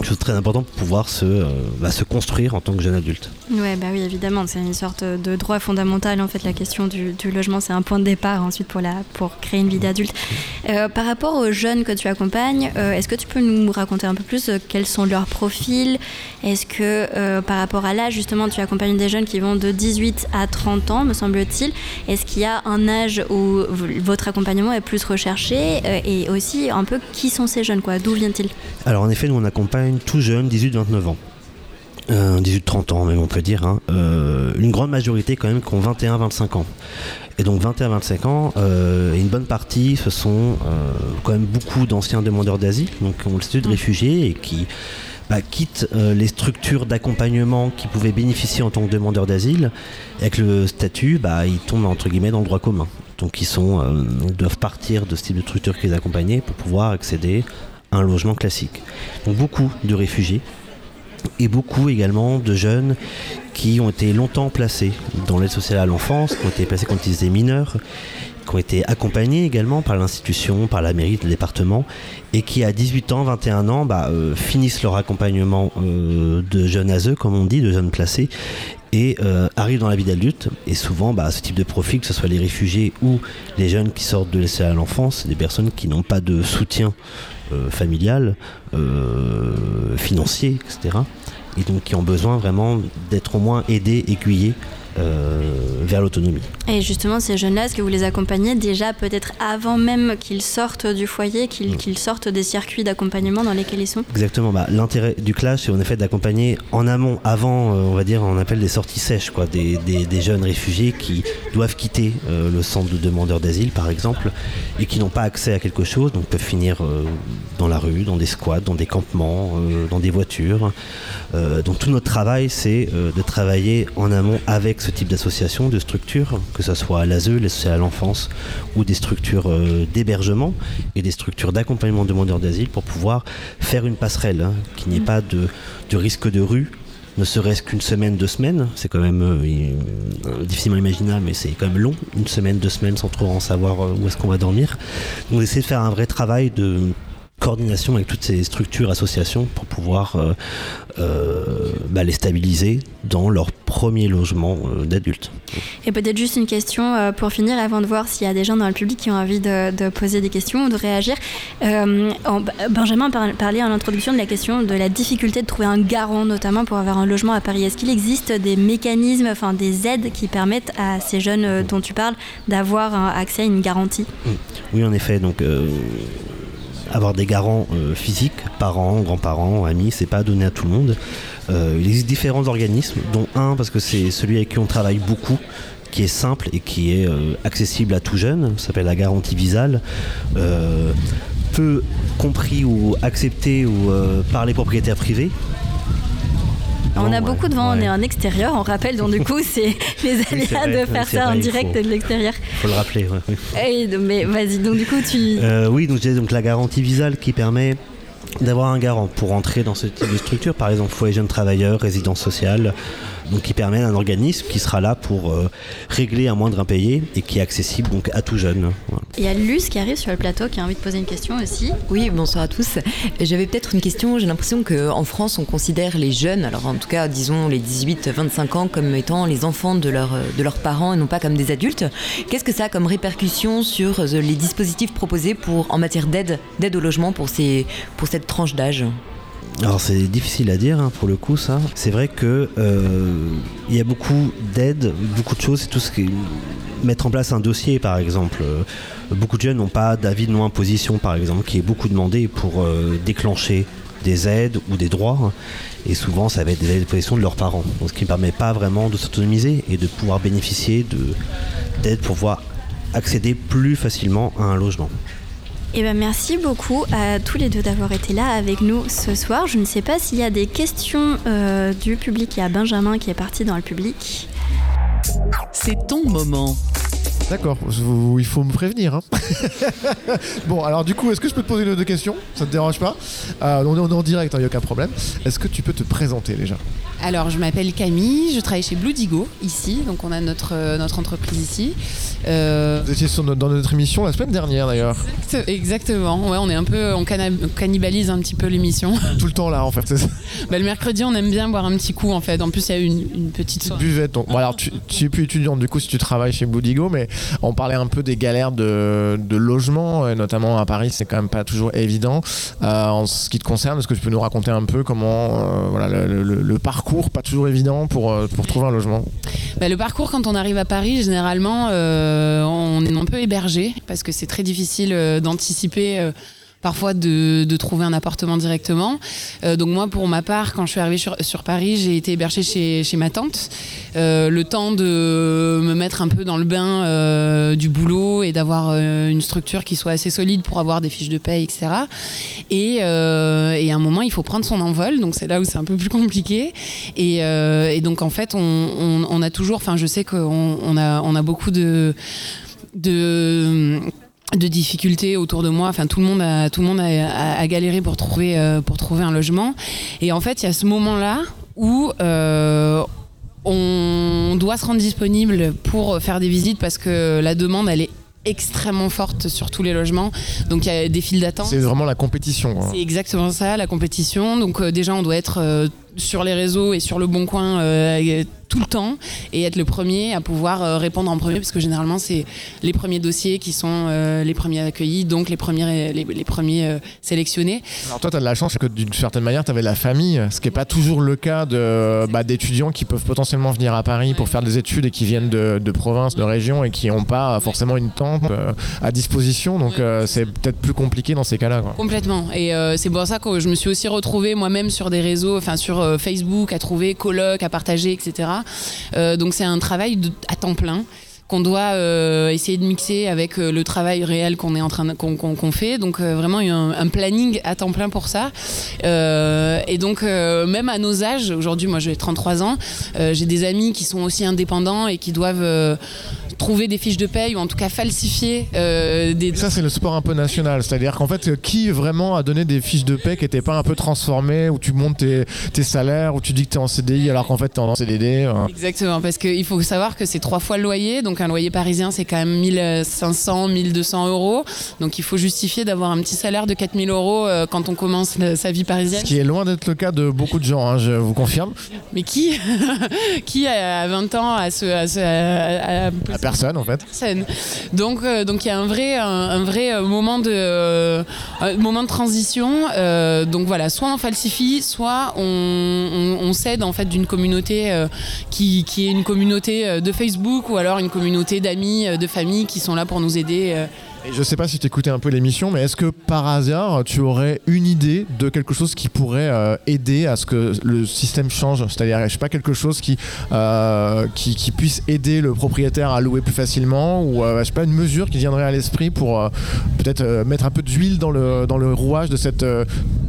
choses très importantes pour pouvoir se, euh, bah, se construire en tant que jeune adulte. Ouais, bah oui, évidemment, c'est une sorte de droit fondamental. En fait, la question du, du logement, c'est un point de départ ensuite pour, la, pour créer une vie d'adulte. Euh, par rapport aux jeunes que tu accompagnes, euh, est-ce que tu peux nous raconter un peu plus quels sont leurs profils? Est-ce que par rapport à l'âge, justement, tu accompagnes des jeunes qui vont de 18 à 30 ans, me semble-t-il? Est-ce qu'il y a un âge où votre accompagnement est plus recherché? Et aussi, un peu, qui sont ces jeunes quoi? D'où viennent-ils? Alors en effet, nous on accompagne tout jeune, 18-29 ans. Euh, 18-30 ans même on peut dire. hein. Euh, une grande majorité quand même qui ont 21-25 ans. Et donc 21-25 ans, euh, et une bonne partie, ce sont euh, quand même beaucoup d'anciens demandeurs d'asile, donc qui ont le statut de réfugiés et qui bah, quittent euh, les structures d'accompagnement qui pouvaient bénéficier en tant que demandeurs d'asile. Et Avec le statut, bah, ils tombent entre guillemets dans le droit commun. Donc ils, sont, euh, ils doivent partir de ce type de structure qu'ils accompagnaient pour pouvoir accéder à un logement classique. Donc beaucoup de réfugiés et beaucoup également de jeunes qui ont été longtemps placés dans l'aide sociale à l'enfance, qui ont été placés quand ils étaient mineurs, qui ont été accompagnés également par l'institution, par la mairie, le département, et qui à 18 ans, 21 ans, bah, euh, finissent leur accompagnement euh, de jeunes ASE, comme on dit, de jeunes placés, et euh, arrivent dans la vie d'adulte. Et souvent, bah, ce type de profil, que ce soit les réfugiés ou les jeunes qui sortent de l'aide sociale à l'enfance, des personnes qui n'ont pas de soutien familial, euh, financier, etc. Et donc qui ont besoin vraiment d'être au moins aidés, aiguillés euh, vers l'autonomie. Et justement, ces jeunes-là, est-ce que vous les accompagnez déjà peut-être avant même qu'ils sortent du foyer, qu'ils qu'ils sortent des circuits d'accompagnement dans lesquels ils sont? Exactement. Bah, L'intérêt du clash, c'est en effet d'accompagner en amont, avant, euh, on va dire, on appelle des sorties sèches, quoi, des, des- des jeunes réfugiés qui doivent quitter euh, le centre de demandeurs d'asile, par exemple, et qui n'ont pas accès à quelque chose, donc peuvent finir euh, dans la rue, dans des squats, dans des campements, euh, dans des voitures. Euh, donc tout notre travail, c'est euh, de travailler en amont avec ce type d'association, de structures, que ce soit l'ASE, l'aide sociale à l'enfance, ou des structures euh, d'hébergement et des structures d'accompagnement de demandeurs d'asile pour pouvoir faire une passerelle, hein, qu'il n'y ait pas de, de risque de rue, ne serait-ce qu'une semaine, deux semaines. C'est quand même euh, euh, difficilement imaginable, mais c'est quand même long, une semaine, deux semaines sans trop en savoir où est-ce qu'on va dormir. Donc essayer de faire un vrai travail de coordination avec toutes ces structures, associations pour pouvoir euh, euh, bah, les stabiliser dans leur premier logement euh, d'adulte. Et peut-être juste une question euh, pour finir, avant de voir s'il y a des gens dans le public qui ont envie de, de poser des questions ou de réagir. En- Benjamin par- parlait en introduction de la question de la difficulté de trouver un garant, notamment pour avoir un logement à Paris. Est-ce qu'il existe des mécanismes, enfin des aides qui permettent à ces jeunes dont tu parles d'avoir accès à une garantie? Oui, en effet. Donc, avoir des garants euh, physiques, parents, grands-parents, amis, c'est pas donné à tout le monde. Euh, il existe différents organismes, dont un parce que c'est celui avec qui on travaille beaucoup, qui est simple et qui est euh, accessible à tout jeune. Ça s'appelle la garantie visale. Peu compris ou accepté par les propriétaires privés. On Non, a ouais, beaucoup de vent, on est en extérieur, on rappelle, donc du coup c'est les aléas de faire ça en vrai, il direct faut- de l'extérieur. faut le rappeler. ouais, oui. Et Mais vas-y, donc du coup tu... Euh, oui, donc j'ai donc la garantie visale qui permet d'avoir un garant pour entrer dans ce type de structure, par exemple foyer jeunes travailleurs, résidence sociale, donc qui permet un organisme qui sera là pour euh, régler un moindre impayé et qui est accessible donc à tout jeune. Il y a Luce qui arrive sur le plateau qui a envie de poser une question aussi. Oui, bonsoir à tous. J'avais peut-être une question. J'ai l'impression qu'en France, on considère les jeunes, alors en tout cas, disons les 18-25 ans, comme étant les enfants de, leur, de leurs parents et non pas comme des adultes. Qu'est-ce que ça a comme répercussion sur les dispositifs proposés pour, en matière d'aide, d'aide au logement pour, ces, pour cette tranche d'âge? Alors c'est difficile à dire hein, pour le coup ça. C'est vrai que euh, il y a beaucoup d'aides, beaucoup de choses, c'est tout ce qui est mettre en place un dossier par exemple. Euh, beaucoup de jeunes n'ont pas d'avis de non-imposition par exemple, qui est beaucoup demandé pour euh, déclencher des aides ou des droits. Hein. Et souvent ça va être des aides de de leurs parents. ce qui ne permet pas vraiment de s'autonomiser et de pouvoir bénéficier d'aides pour pouvoir accéder plus facilement à un logement. Eh ben merci beaucoup à tous les deux d'avoir été là avec nous ce soir. Je ne sais pas s'il y a des questions euh, du public. Il y Benjamin qui est parti dans le public. C'est ton moment. D'accord, il faut me prévenir. Hein. bon, alors du coup, est-ce que je peux te poser une ou deux questions? Ça te dérange pas? Euh, on, est, en direct, il hein, n'y a aucun problème. Est-ce que tu peux te présenter déjà? Alors, je m'appelle Camille, je travaille chez Blue Digo, ici, donc on a notre, euh, notre entreprise ici. Euh, Vous étiez dans notre émission la semaine dernière d'ailleurs. exactement, ouais, on est un peu, on cannibalise un petit peu l'émission. Tout le temps là en fait. Bah, le mercredi, on aime bien boire un petit coup en fait. En plus, il y a une, une petite buvette. bon, alors, tu, tu es plus étudiante du coup si tu travailles chez Blue Digo, mais on parlait un peu des galères de, logement, notamment à Paris, c'est quand même pas toujours évident. Euh, en ce qui te concerne, est-ce que tu peux nous raconter un peu comment euh, le, parcours, pas toujours évident pour, euh, trouver un logement? Bah, Le parcours, quand on arrive à Paris, généralement, on est un peu hébergé parce que c'est très difficile d'anticiper parfois de, de, trouver un appartement directement. Euh, donc moi, pour ma part, quand je suis arrivée sur, sur Paris, j'ai été hébergée chez, chez ma tante. Euh, le temps de me mettre un peu dans le bain euh, du boulot et d'avoir euh, une structure qui soit assez solide pour avoir des fiches de paye, etc. Et, euh, et à un moment, il faut prendre son envol. Donc c'est là où c'est un peu plus compliqué. Et, et donc en fait, on, on, on a toujours, enfin je sais qu'on on a, on a beaucoup de de de difficultés autour de moi. Enfin, tout le monde a, tout le monde a, galéré pour trouver, euh, pour trouver un logement. Et en fait, il y a ce moment-là où euh, on doit se rendre disponible pour faire des visites parce que la demande, elle est extrêmement forte sur tous les logements. Donc il y a des files d'attente. C'est vraiment la compétition. C'est exactement ça, la compétition. Donc euh, déjà, on doit être sur les réseaux et sur le bon coin tout le temps et être le premier à pouvoir euh, répondre en premier parce que généralement c'est les premiers dossiers qui sont euh, les premiers accueillis donc les premiers les, premiers euh, sélectionnés. Alors toi tu as de la chance que d'une certaine manière tu avais la famille ce qui n'est pas toujours le cas de bah, d'étudiants qui peuvent potentiellement venir à Paris pour faire des études et qui viennent de, de province, de région et qui n'ont pas forcément une tente à disposition donc c'est peut-être plus compliqué dans ces cas-là. Complètement et c'est pour ça que je me suis aussi retrouvée moi-même sur des réseaux, enfin sur Facebook à trouver coloc, à partager etc. Euh, donc c'est un travail à temps plein qu'on doit euh, essayer de mixer avec euh, le travail réel qu'on est en train qu'on fait donc vraiment il y a un, planning à temps plein pour ça et donc même à nos âges aujourd'hui moi j'ai 33 ans j'ai des amis qui sont aussi indépendants et qui doivent trouver des fiches de paye ou en tout cas falsifier euh, des. Ça, c'est le sport un peu national. C'est-à-dire qu'en fait, qui vraiment a donné des fiches de paye qui n'étaient pas un peu transformées, où tu montes tes, salaires, où tu dis que tu es en CDI alors qu'en fait tu es en CDD hein. Exactement, parce qu'il faut savoir que c'est trois fois le loyer. Donc un loyer parisien, c'est quand même 1500, 1200 euros. Donc il faut justifier d'avoir un petit salaire de 4000 euros euh, quand on commence sa vie parisienne. Ce qui est loin d'être le cas de beaucoup de gens, hein, je vous confirme. Mais qui Qui a 20 ans à ce. À, personne en fait. Donc euh, donc il y a un vrai euh, moment de euh, moment de transition. donc voilà, soit on falsifie, soit on, on, cède en fait d'une communauté qui, qui est une communauté de Facebook ou alors une communauté d'amis, de famille qui sont là pour nous aider je ne sais pas si tu écoutais un peu l'émission, mais est-ce que par hasard, tu aurais une idée de quelque chose qui pourrait euh, aider à ce que le système change? C'est-à-dire, je sais pas, quelque chose qui, euh, qui, puisse aider le propriétaire à louer plus facilement ou, euh, je sais pas, une mesure qui viendrait à l'esprit pour peut-être mettre un peu d'huile dans le, dans le rouage de, cette, de,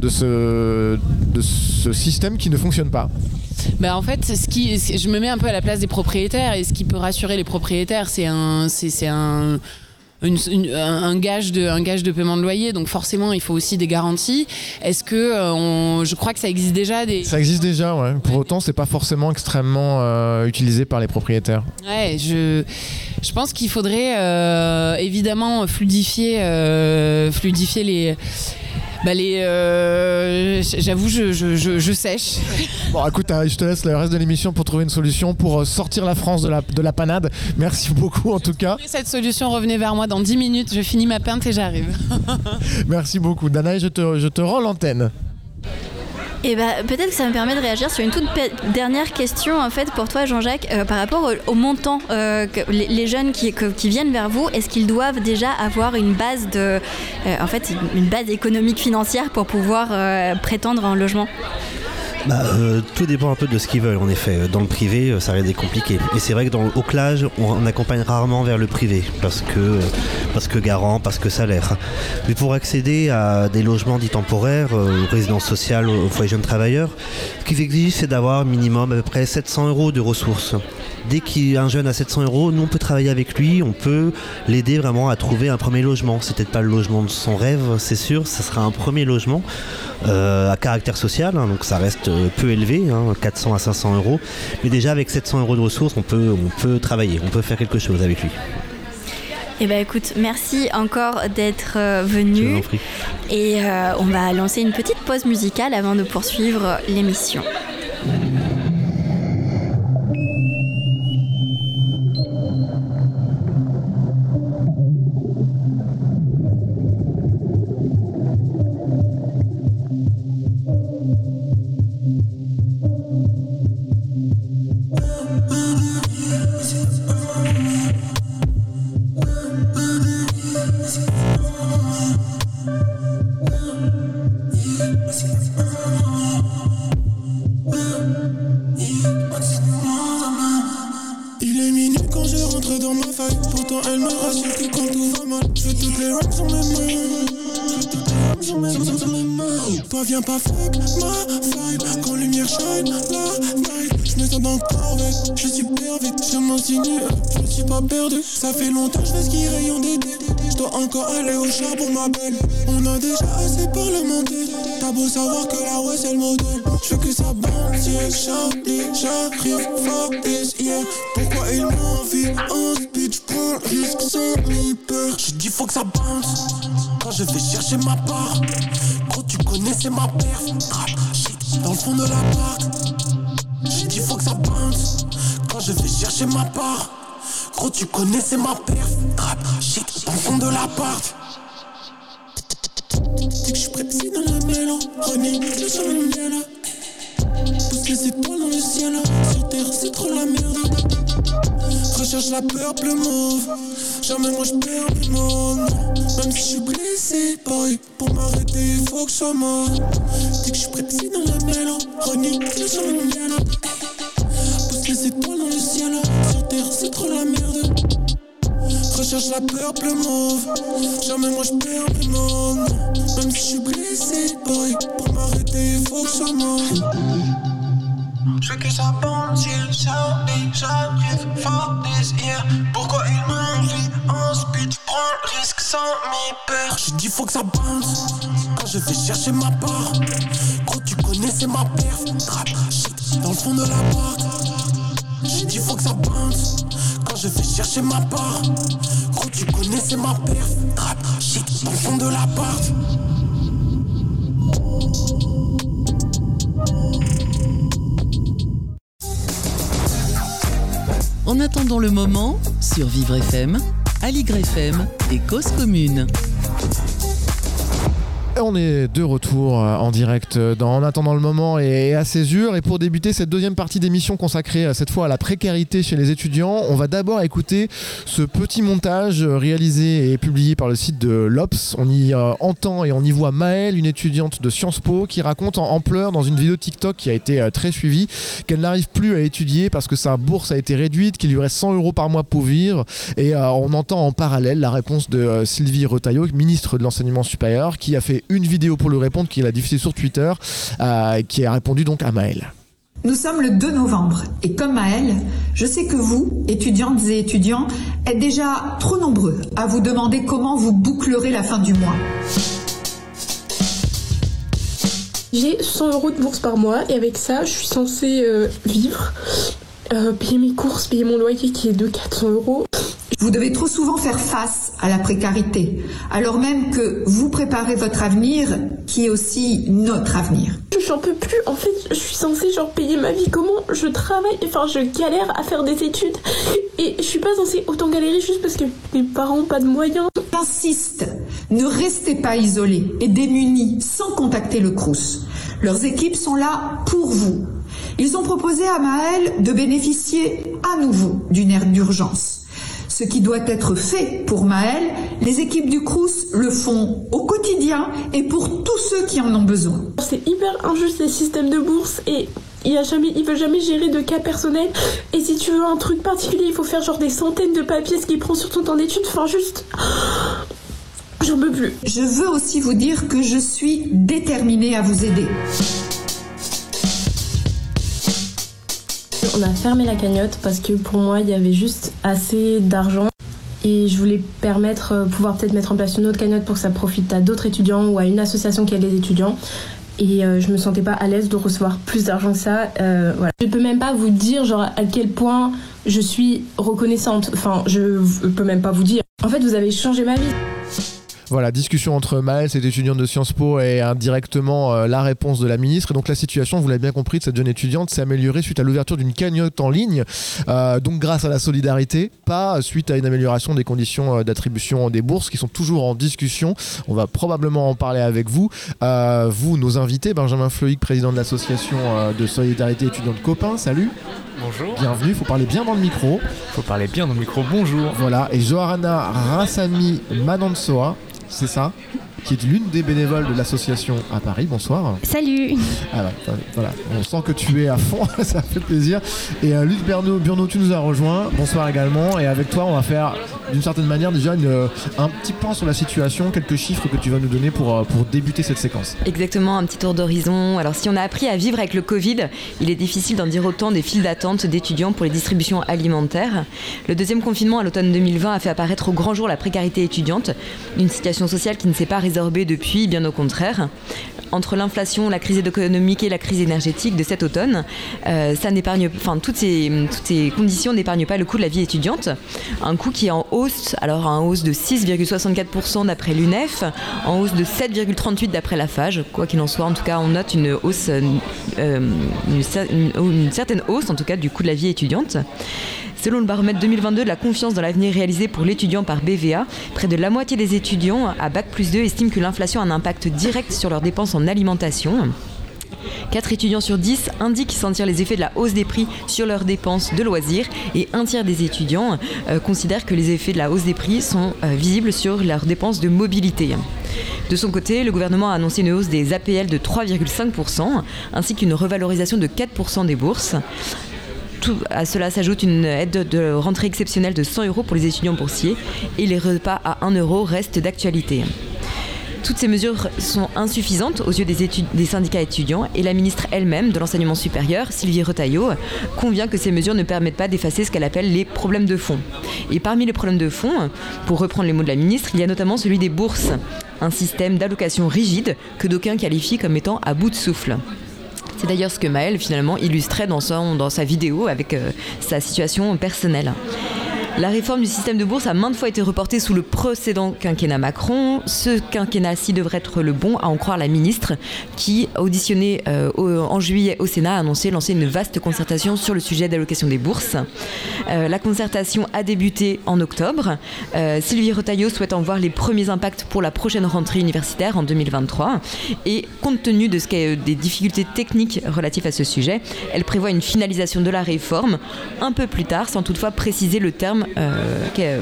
ce, de ce système qui ne fonctionne pas? Bah en fait, ce qui, je me mets un peu à la place des propriétaires et ce qui peut rassurer les propriétaires, c'est un, c'est, un, un, gage de, un gage de paiement de loyer, donc forcément il faut aussi des garanties. Est-ce que on, je crois que ça existe déjà des... Ça existe déjà, ouais. Pour autant, c'est pas forcément extrêmement utilisé par les propriétaires. Ouais, je, je pense qu'il faudrait évidemment fluidifier, fluidifier les bah les, euh, j'avoue, je, je, je, sèche. Bon, écoute, hein, je te laisse le reste de l'émission pour trouver une solution pour euh, sortir la France de la, de la panade. Merci beaucoup en tout cas. Cette solution, revenez vers moi dans 10 minutes. Je finis ma peinte et j'arrive. Merci beaucoup. Danaï, je te, je te rends l'antenne. Et eh bah, peut-être que ça me permet de réagir sur une toute dernière question en fait pour toi Jean-Jacques euh, par rapport au, montant euh, que les, jeunes qui, qui, viennent vers vous est-ce qu'ils doivent déjà avoir une base de euh, en fait une base économique financière pour pouvoir prétendre un logement? Bah, euh, tout dépend un peu de ce qu'ils veulent, en effet. Dans le privé, euh, ça risque d'être compliqué. Et c'est vrai que dans le haut clage, on, accompagne rarement vers le privé, parce que, parce que garant, parce que salaire. Mais pour accéder à des logements dits temporaires, euh, résidences sociales, aux foyers jeunes travailleurs, ce qu'ils exigent, c'est d'avoir minimum à peu près 700 euros de ressources. Dès qu'un jeune a 700 euros, nous on peut travailler avec lui, on peut l'aider vraiment à trouver un premier logement. C'est peut-être pas le logement de son rêve, c'est sûr, ce sera un premier logement à caractère social, hein, donc ça reste euh, peu élevé, 400 hein, à 500 euros. Mais déjà avec 700 euros de ressources, on peut, on peut travailler, on peut faire quelque chose avec lui. Eh ben écoute, merci encore d'être euh, venu. Et euh, on va lancer une petite pause musicale avant de poursuivre l'émission. Tu connais, c'est ma perf. Trap, shit, dans le fond de l'appart. Dis que je suis dans la mélancolie. Je suis le miel. Pousse les étoiles dans le ciel. Sur terre, c'est trop la merde. Recherche la peur, le mauve. Jamais moi je perds mes mots. Même si je suis blessé, pareil. Pour m'arrêter, faut que je sois mort. Dis que je suis dans la mélancolie. Je suis le miel. Recherche la peur mauve. Jamais moi je perds mes mots Même si je suis blessé boy Pour m'arrêter faut que je mort Je veux que ça bande j'arrive, j'arrive fort yeah. Pourquoi il m'envie en speed? Prends le risque sans m'y peur J'ai dit faut que ça bounce Quand je vais chercher ma part. Gros tu connais c'est ma perf. Trap dans le fond de la porte J'ai dit faut que ça bounce je vais chercher ma part. Gros, tu connais, c'est ma perf. Trap, shit, dans le fond de l'appart. En attendant le moment, sur Vivre FM, Aligre FM et Cause Commune on est de retour euh, en direct euh, dans En attendant le moment et à Césure. Et pour débuter cette deuxième partie d'émission consacrée euh, cette fois à la précarité chez les étudiants, on va d'abord écouter ce petit montage réalisé et publié par le site de l'Obs. On y entend et on y voit Maëlle, une étudiante de Sciences Po, qui raconte en, pleurs dans une vidéo TikTok qui a été très suivie qu'elle n'arrive plus à étudier parce que sa bourse a été réduite, qu'il lui reste 100 euros par mois pour vivre. Et on entend en parallèle la réponse de Sylvie Retailleau, ministre de l'Enseignement supérieur, qui a fait une vidéo pour lui répondre qu'il a diffusée sur Twitter, euh, qui a répondu donc à Maël. Nous sommes le 2 novembre et comme Maëlle, je sais que vous, étudiantes et étudiants, êtes déjà trop nombreux à vous demander comment vous bouclerez la fin du mois. J'ai 100 euros de bourse par mois et avec ça, je suis censée euh, vivre, euh, payer mes courses, payer mon loyer qui est de 400 euros. Vous devez trop souvent faire face à la précarité, alors même que vous préparez votre avenir qui est aussi notre avenir. J'en peux plus, en fait, je suis censée genre payer ma vie. Comment je travaille Enfin, je galère à faire des études et je suis pas censée autant galérer juste parce que mes parents n'ont pas de moyens. J'insiste, ne restez pas isolés et démunis sans contacter le Crous. Leurs équipes sont là pour vous. Ils ont proposé à Maël de bénéficier à nouveau d'une aire d'urgence ce qui doit être fait pour Maël, les équipes du Crous le font au quotidien et pour tous ceux qui en ont besoin. C'est hyper injuste les systèmes de bourse et il a jamais, il veut jamais gérer de cas personnels. Et si tu veux un truc particulier, il faut faire genre des centaines de papiers, ce qui prend surtout ton étude. Enfin, juste. J'en peux plus. Je veux aussi vous dire que je suis déterminée à vous aider. On a fermé la cagnotte parce que pour moi, il y avait juste assez d'argent. Et je voulais permettre, euh, pouvoir peut-être mettre en place une autre cagnotte pour que ça profite à d'autres étudiants ou à une association qui aide les étudiants. Et euh, je me sentais pas à l'aise de recevoir plus d'argent que ça. Euh, voilà. Je peux même pas vous dire genre à quel point je suis reconnaissante. Enfin, je peux même pas vous dire. En fait, vous avez changé ma vie. Voilà, discussion entre Maël, cette étudiante de Sciences Po, et indirectement euh, la réponse de la ministre. Et donc la situation, vous l'avez bien compris, de cette jeune étudiante s'est améliorée suite à l'ouverture d'une cagnotte en ligne, euh, donc grâce à la solidarité, pas suite à une amélioration des conditions euh, d'attribution des bourses qui sont toujours en discussion. On va probablement en parler avec vous. vous, nos invités, Benjamin Floïc, président de l'association de solidarité étudiante Copain, salut. Bonjour. Bienvenue, il faut parler bien dans le micro. Il faut parler bien dans le micro, bonjour. Voilà, et Joharana Rassami Manansoa, c'est ça? Qui est l'une des bénévoles de l'association à Paris. Bonsoir. Salut. Ah bah, voilà, on sent que tu es à fond, ça fait plaisir. Et euh, Luc Bernot, Burno, tu nous as rejoint. Bonsoir également. Et avec toi, on va faire d'une certaine manière déjà une, un petit point sur la situation, quelques chiffres que tu vas nous donner pour, euh, pour débuter cette séquence. Exactement, un petit tour d'horizon. Alors si on a appris à vivre avec le Covid, il est difficile d'en dire autant des files d'attente d'étudiants pour les distributions alimentaires. Le deuxième confinement à l'automne 2020 a fait apparaître au grand jour la précarité étudiante, une situation sociale qui ne s'est pas résorbée depuis, bien au contraire. Entre l'inflation, la crise économique et la crise énergétique de cet automne, euh, ça n'épargne, enfin toutes ces, conditions n'épargnent pas le coût de la vie étudiante, un coût qui est en hausse, alors en hausse de 6,64% d'après l'UNEF, en hausse de 7,38% d'après la FAGE, quoi qu'il en soit, en tout cas on note une hausse, euh, une, une certaine hausse en tout cas du coût de la vie étudiante. Selon le baromètre 2022 de la confiance dans l'avenir réalisé pour l'étudiant par BVA, près de la moitié des étudiants à Bac plus 2 estiment que l'inflation a un impact direct sur leurs dépenses en alimentation. 4 étudiants sur 10 indiquent sentir les effets de la hausse des prix sur leurs dépenses de loisirs et un tiers des étudiants euh, considèrent que les effets de la hausse des prix sont euh, visibles sur leurs dépenses de mobilité. De son côté, le gouvernement a annoncé une hausse des APL de 3,5% ainsi qu'une revalorisation de 4% des bourses à cela s'ajoute une aide de rentrée exceptionnelle de 100 euros pour les étudiants boursiers et les repas à 1 euro restent d'actualité. Toutes ces mesures sont insuffisantes aux yeux des, des syndicats étudiants et la ministre elle-même de l'enseignement supérieur, Sylvie Retailleau, convient que ces mesures ne permettent pas d'effacer ce qu'elle appelle les problèmes de fond. Et parmi les problèmes de fond, pour reprendre les mots de la ministre, il y a notamment celui des bourses, un système d'allocation rigide que d'aucuns qualifient comme étant à bout de souffle. C'est d'ailleurs ce que Maël finalement illustrait dans, dans sa vidéo avec euh, sa situation personnelle. La réforme du système de bourse a maintes fois été reportée sous le précédent quinquennat Macron. Ce quinquennat-ci devrait être le bon, à en croire la ministre, qui, auditionnée euh, en juillet au Sénat, a annoncé lancer une vaste concertation sur le sujet d'allocation des bourses. Euh, la concertation a débuté en octobre. Euh, Sylvie Retailleau souhaite en voir les premiers impacts pour la prochaine rentrée universitaire en 2023. Et compte tenu de ce qu'est des difficultés techniques relatives à ce sujet, elle prévoit une finalisation de la réforme un peu plus tard, sans toutefois préciser le terme euh,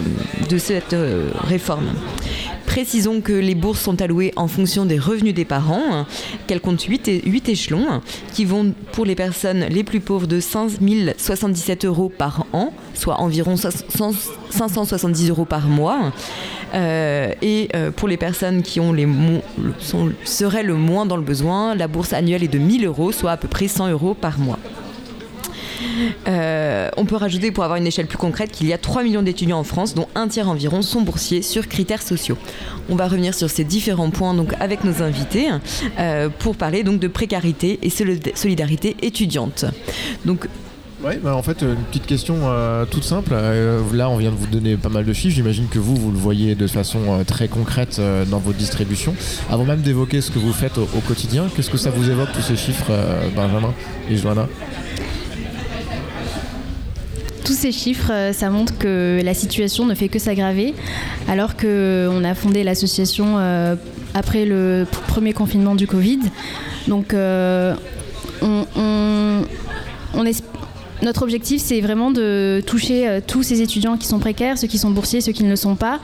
de cette euh, réforme. Précisons que les bourses sont allouées en fonction des revenus des parents, qu'elles comptent 8, 8 échelons, qui vont pour les personnes les plus pauvres de 5 077 euros par an, soit environ 570 euros par mois. Euh, et pour les personnes qui ont les sont, seraient le moins dans le besoin, la bourse annuelle est de 1000 euros, soit à peu près 100 euros par mois. Euh, on peut rajouter, pour avoir une échelle plus concrète, qu'il y a 3 millions d'étudiants en France, dont un tiers environ sont boursiers sur critères sociaux. On va revenir sur ces différents points donc, avec nos invités euh, pour parler donc, de précarité et solidarité étudiante. Donc, oui, bah en fait, une petite question euh, toute simple. Là, on vient de vous donner pas mal de chiffres. J'imagine que vous, vous le voyez de façon très concrète dans votre distribution. Avant même d'évoquer ce que vous faites au, quotidien, qu'est-ce que ça vous évoque, tous ces chiffres, Benjamin et Joanna tous ces chiffres, ça montre que la situation ne fait que s'aggraver, alors qu'on a fondé l'association après le premier confinement du Covid. Donc, on, on, on, notre objectif, c'est vraiment de toucher euh, tous ces étudiants qui sont précaires, ceux qui sont boursiers, ceux qui ne le sont pas.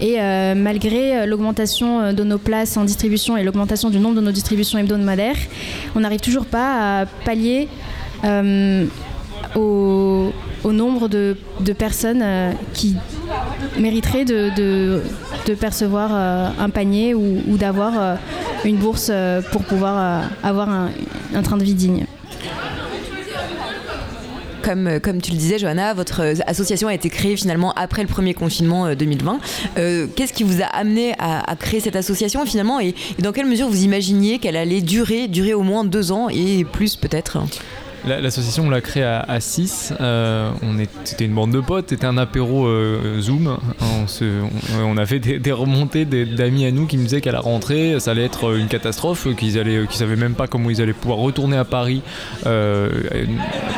Et euh, malgré euh, l'augmentation de nos places en distribution et l'augmentation du nombre de nos distributions hebdomadaires, on n'arrive toujours pas à pallier au, nombre de, personnes qui mériteraient de, percevoir un panier ou, d'avoir une bourse pour pouvoir avoir un train de vie digne. Comme, euh, comme tu le disais, Johanna, votre euh, association a été créée finalement après le premier confinement 2020. Euh, qu'est-ce qui vous a amené à, créer cette association finalement et, et, dans quelle mesure vous imaginiez qu'elle allait durer, durer au moins deux ans et plus peut-être? L'association, on l'a créée à 6. Euh, c'était une bande de potes, c'était un apéro euh, Zoom. On, se, on, avait des, remontées d'amis à nous qui me disaient qu'à la rentrée, ça allait être une catastrophe, qu'ils ne savaient même pas comment ils allaient pouvoir retourner à Paris euh,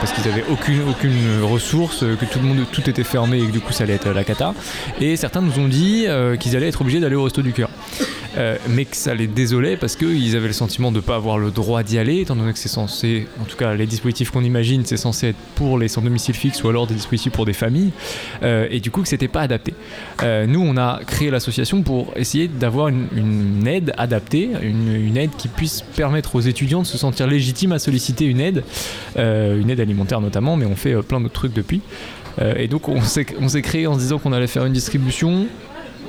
parce qu'ils n'avaient aucune, aucune ressource, que tout le monde, tout était fermé et que du coup ça allait être la cata. Et certains nous ont dit qu'ils allaient être obligés d'aller au Resto du Cœur. mais que ça les désolait parce qu'ils avaient le sentiment de ne pas avoir le droit d'y aller, étant donné que c'est censé, en tout cas les dispositifs qu'on imagine, c'est censé être pour les sans domicile fixe ou alors des dispositifs pour des familles, euh, et du coup que c'était pas adapté. Euh, nous, on a créé l'association pour essayer d'avoir une, aide adaptée, une, aide qui puisse permettre aux étudiants de se sentir légitimes à solliciter une aide, euh, une aide alimentaire notamment, mais on fait plein d'autres trucs depuis. et donc on s'est créé en se disant qu'on allait faire une distribution,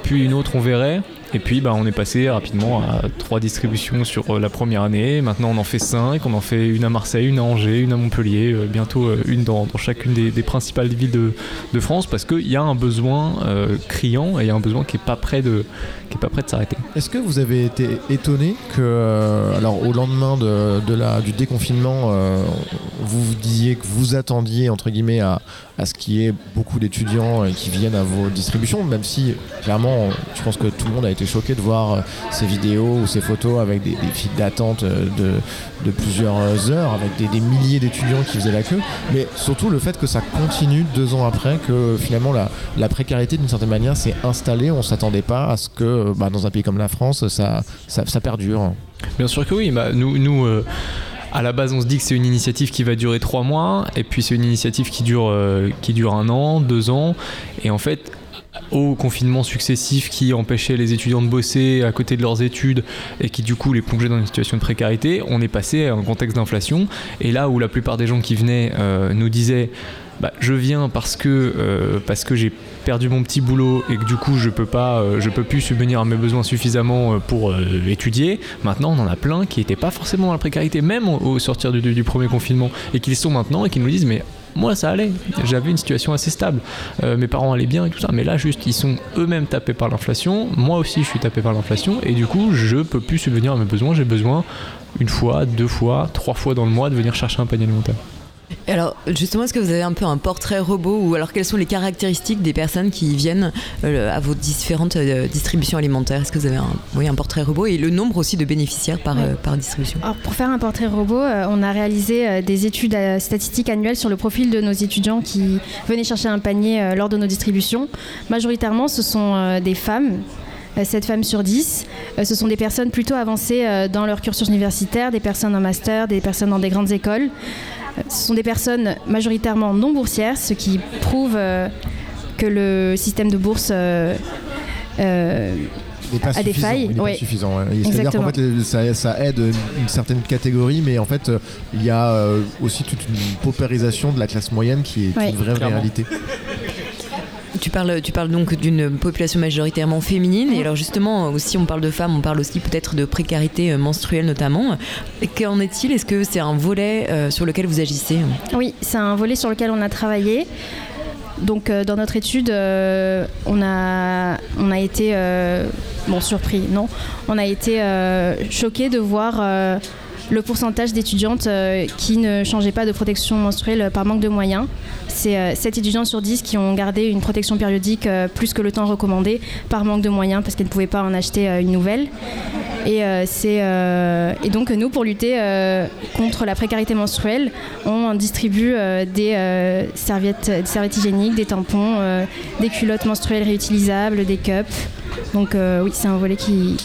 puis une autre on verrait, et puis bah, on est passé rapidement à trois distributions sur euh, la première année. Maintenant on en fait cinq. On en fait une à Marseille, une à Angers, une à Montpellier, euh, bientôt euh, une dans, chacune des, principales villes de, France parce qu'il y a un besoin criant et il y a un besoin qui n'est pas prêt de, est pas prêt de s'arrêter. Est-ce que vous avez été étonné que, alors au lendemain de, du déconfinement, vous vous disiez que vous attendiez entre guillemets à, à ce qu'il y ait beaucoup d'étudiants qui viennent à vos distributions, même si clairement je pense que tout le monde a été choqué de voir euh, ces vidéos ou ces photos avec des, files d'attente euh, de, plusieurs heures, avec des, milliers d'étudiants qui faisaient la queue, mais surtout le fait que ça continue deux ans après, que finalement la, précarité d'une certaine manière s'est installée. On ne s'attendait pas à ce que bah, dans un pays comme la France, ça, ça, perdure. Bien sûr que oui. Bah, nous, nous euh, à la base, on se dit que c'est une initiative qui va durer trois mois, et puis c'est une initiative qui dure, qui dure un an, deux ans, et en fait, aux confinements successifs qui empêchaient les étudiants de bosser à côté de leurs études et qui du coup les plongeaient dans une situation de précarité, on est passé à un contexte d'inflation. Et là où la plupart des gens qui venaient euh, nous disaient bah, je viens parce que, euh, parce que j'ai perdu mon petit boulot et que du coup je peux pas, euh, je peux plus subvenir à mes besoins suffisamment pour étudier. Maintenant, on en a plein qui n'étaient pas forcément dans la précarité, même au, sortir du, du, premier confinement, et qui le sont maintenant et qui nous disent mais moi, ça allait. J'avais une situation assez stable. Euh, mes parents allaient bien et tout ça. Mais là, juste, ils sont eux-mêmes tapés par l'inflation. Moi aussi, je suis tapé par l'inflation. Et du coup, je peux plus subvenir à mes besoins. J'ai besoin une fois, deux fois, trois fois dans le mois de venir chercher un panier alimentaire. Alors justement, est-ce que vous avez un peu un portrait robot ou alors quelles sont les caractéristiques des personnes qui viennent euh, à vos différentes euh, distributions alimentaires? Est-ce que vous avez un, oui, un portrait robot et le nombre aussi de bénéficiaires par, euh, par distribution? Alors, Pour faire un portrait robot, on a réalisé des études statistiques annuelles sur le profil de nos étudiants qui venaient chercher un panier lors de nos distributions. Majoritairement, ce sont des femmes 7 femmes sur 10. Ce sont des personnes plutôt avancées dans leur cursus universitaire, des personnes en master, des personnes dans des grandes écoles. Ce sont des personnes majoritairement non boursières, ce qui prouve euh, que le système de bourse euh, euh, a des failles. Pas suffisant. C'est-à-dire qu'en fait, ça, aide une certaine catégorie, mais en fait, il y a aussi toute une paupérisation de la classe moyenne qui est une vraie réalité tu, parles, tu parles donc d'une population majoritairement féminine. Et alors justement, aussi on parle de femmes, on parle aussi peut-être de précarité menstruelle notamment. Qu'en est-il? Est-ce que c'est un volet sur lequel vous agissez? Oui, c'est un volet sur lequel on a travaillé. Donc dans notre étude, on, a, on a été bon surpris, non? On a été choqué de voir le pourcentage d'étudiantes euh, qui ne changeaient pas de protection menstruelle par manque de moyens. C'est 7 euh, étudiants sur 10 qui ont gardé une protection périodique euh, plus que le temps recommandé par manque de moyens parce qu'elles ne pouvaient pas en acheter une nouvelle. Et, et donc nous, pour lutter contre la précarité menstruelle, on distribue des, serviettes, des serviettes hygiéniques, des tampons, des culottes menstruelles réutilisables, des cups. Donc oui, c'est un volet qui,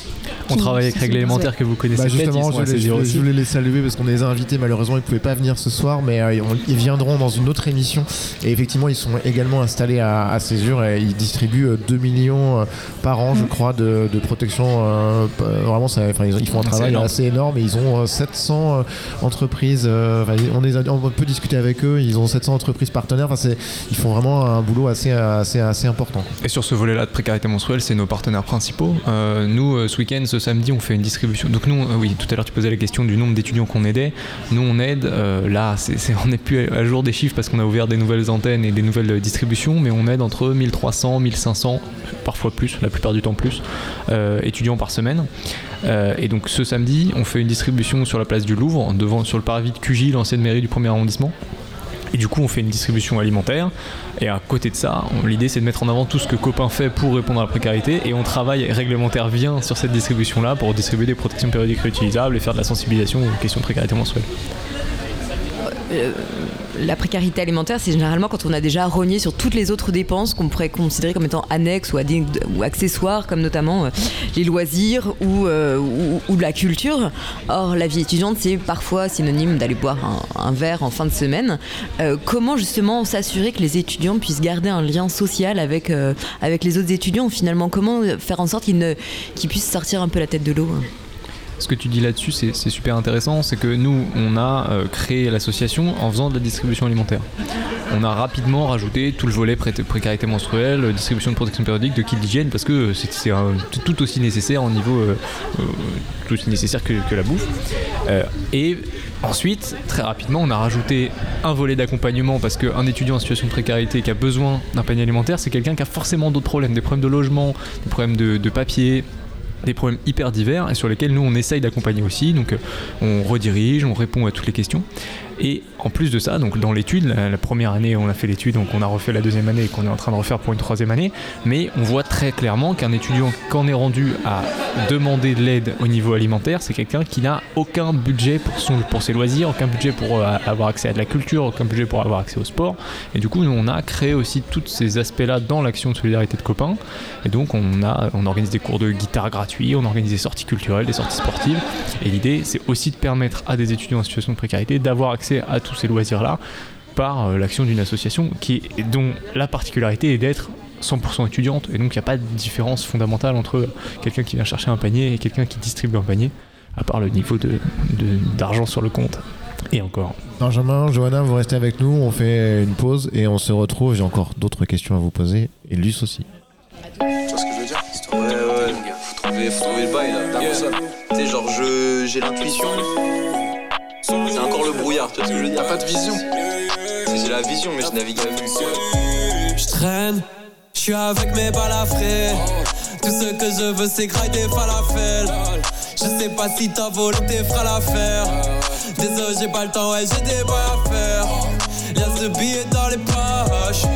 on travaille avec Règles Élémentaires que vous connaissez bah justement, je, voulais les saluer parce qu'on les a invités. Malheureusement, ils ne pouvaient pas venir ce soir, mais euh, ils viendront dans une autre émission. Et effectivement, ils sont également installés à, à Césure et ils distribuent 2 euh, millions euh, par an, je mm. crois, de, protection. vraiment, ça, ils, font un travail assez énorme et ils ont 700 entreprises. on, les on peut discuter avec eux. Ils ont 700 entreprises partenaires. ils font vraiment un boulot assez, assez, assez important. Et sur ce volet-là de précarité menstruelle, c'est nos partenaires principaux. nous, ce week-end, ce samedi, on fait une distribution. Donc nous, euh, oui, tout à l'heure tu posais la question du nombre d'étudiants qu'on aidait. Nous, on aide, euh, là, on n'est plus à jour des chiffres parce qu'on a ouvert des nouvelles antennes et des nouvelles distributions, mais on aide entre 1300, 1500, parfois plus, la plupart du temps plus, euh, étudiants par semaine. et donc ce samedi, on fait une distribution sur la place du Louvre, devant, sur le parvis de QJ, l'ancienne mairie du premier arrondissement. Et du coup, on fait une distribution alimentaire. Et à côté de ça, l'idée c'est de mettre en avant tout ce que Copain fait pour répondre à la précarité. Et on travaille, réglementaire vient sur cette distribution-là pour distribuer des protections périodiques réutilisables et faire de la sensibilisation aux questions de précarité mensuelle. Euh, la précarité alimentaire, c'est généralement quand on a déjà rogné sur toutes les autres dépenses qu'on pourrait considérer comme étant annexes ou, accessoires, comme notamment euh, les loisirs euh, ou, ou, la culture. Or, la vie étudiante, c'est parfois synonyme d'aller boire un, verre en fin de semaine. comment justement s'assurer que les étudiants puissent garder un lien social avec, avec les autres étudiants finalement? Comment faire en sorte qu'ils puissent sortir un peu la tête de l'eau ce que tu dis là-dessus, c'est super intéressant. C'est que nous, on a euh, créé l'association en faisant de la distribution alimentaire. On a rapidement rajouté tout le volet précarité menstruelle, distribution de protection périodique, de kit d'hygiène, parce que c'est tout aussi nécessaire au niveau, euh, euh, tout aussi nécessaire que, la bouffe. et ensuite, très rapidement, on a rajouté un volet d'accompagnement, parce qu'un étudiant en situation de précarité qui a besoin d'un panier alimentaire, c'est quelqu'un qui a forcément d'autres problèmes, des problèmes de logement, des problèmes de, de papier, des problèmes hyper divers et sur lesquels nous on essaye d'accompagner aussi. Donc euh, on redirige, on répond à toutes les questions. Et en plus de ça, donc dans l'étude, la, première année on a fait l'étude, donc on a refait la deuxième année et qu'on est en train de refaire pour une troisième année, mais on voit très clairement qu'un étudiant on est rendu à demander de l'aide au niveau alimentaire, c'est quelqu'un qui n'a aucun budget pour, son, pour ses loisirs, aucun budget pour euh, avoir accès à de la culture, aucun budget pour avoir accès au sport. Et du coup, nous, on a créé aussi tous ces aspects-là dans l'action de solidarité de copains. Et donc, on, a, on organise des cours de guitare gratuits, on organise des sorties culturelles, des sorties sportives. Et l'idée, c'est aussi de permettre à des étudiants en situation de précarité d'avoir accès à tous ces loisirs-là par euh, l'action d'une association qui, dont la particularité est d'être 100% étudiante et donc il n'y a pas de différence fondamentale entre quelqu'un qui vient chercher un panier et quelqu'un qui distribue un panier à part le niveau d'argent de, sur le compte et encore. Benjamin, Johanna, vous restez avec nous, on fait une pause et on se retrouve. J'ai encore d'autres questions à vous poser et Luce aussi. Tu vois ce que je veux dire? Ouais, ouais, faut trouver, faut trouver le bail là. Tu sais, genre, j'ai l'intuition. Tu dire T'as pas de vision J'ai la vision, mais je navigue à vue. Je traîne, je suis avec mes balafrés. Tout ce que je veux, c'est grailler des falafels. Je sais pas si ta volonté fera l'affaire. Désolé, j'ai pas le temps, ouais, j'ai des bails à faire. Y'a ce billet dans les poches.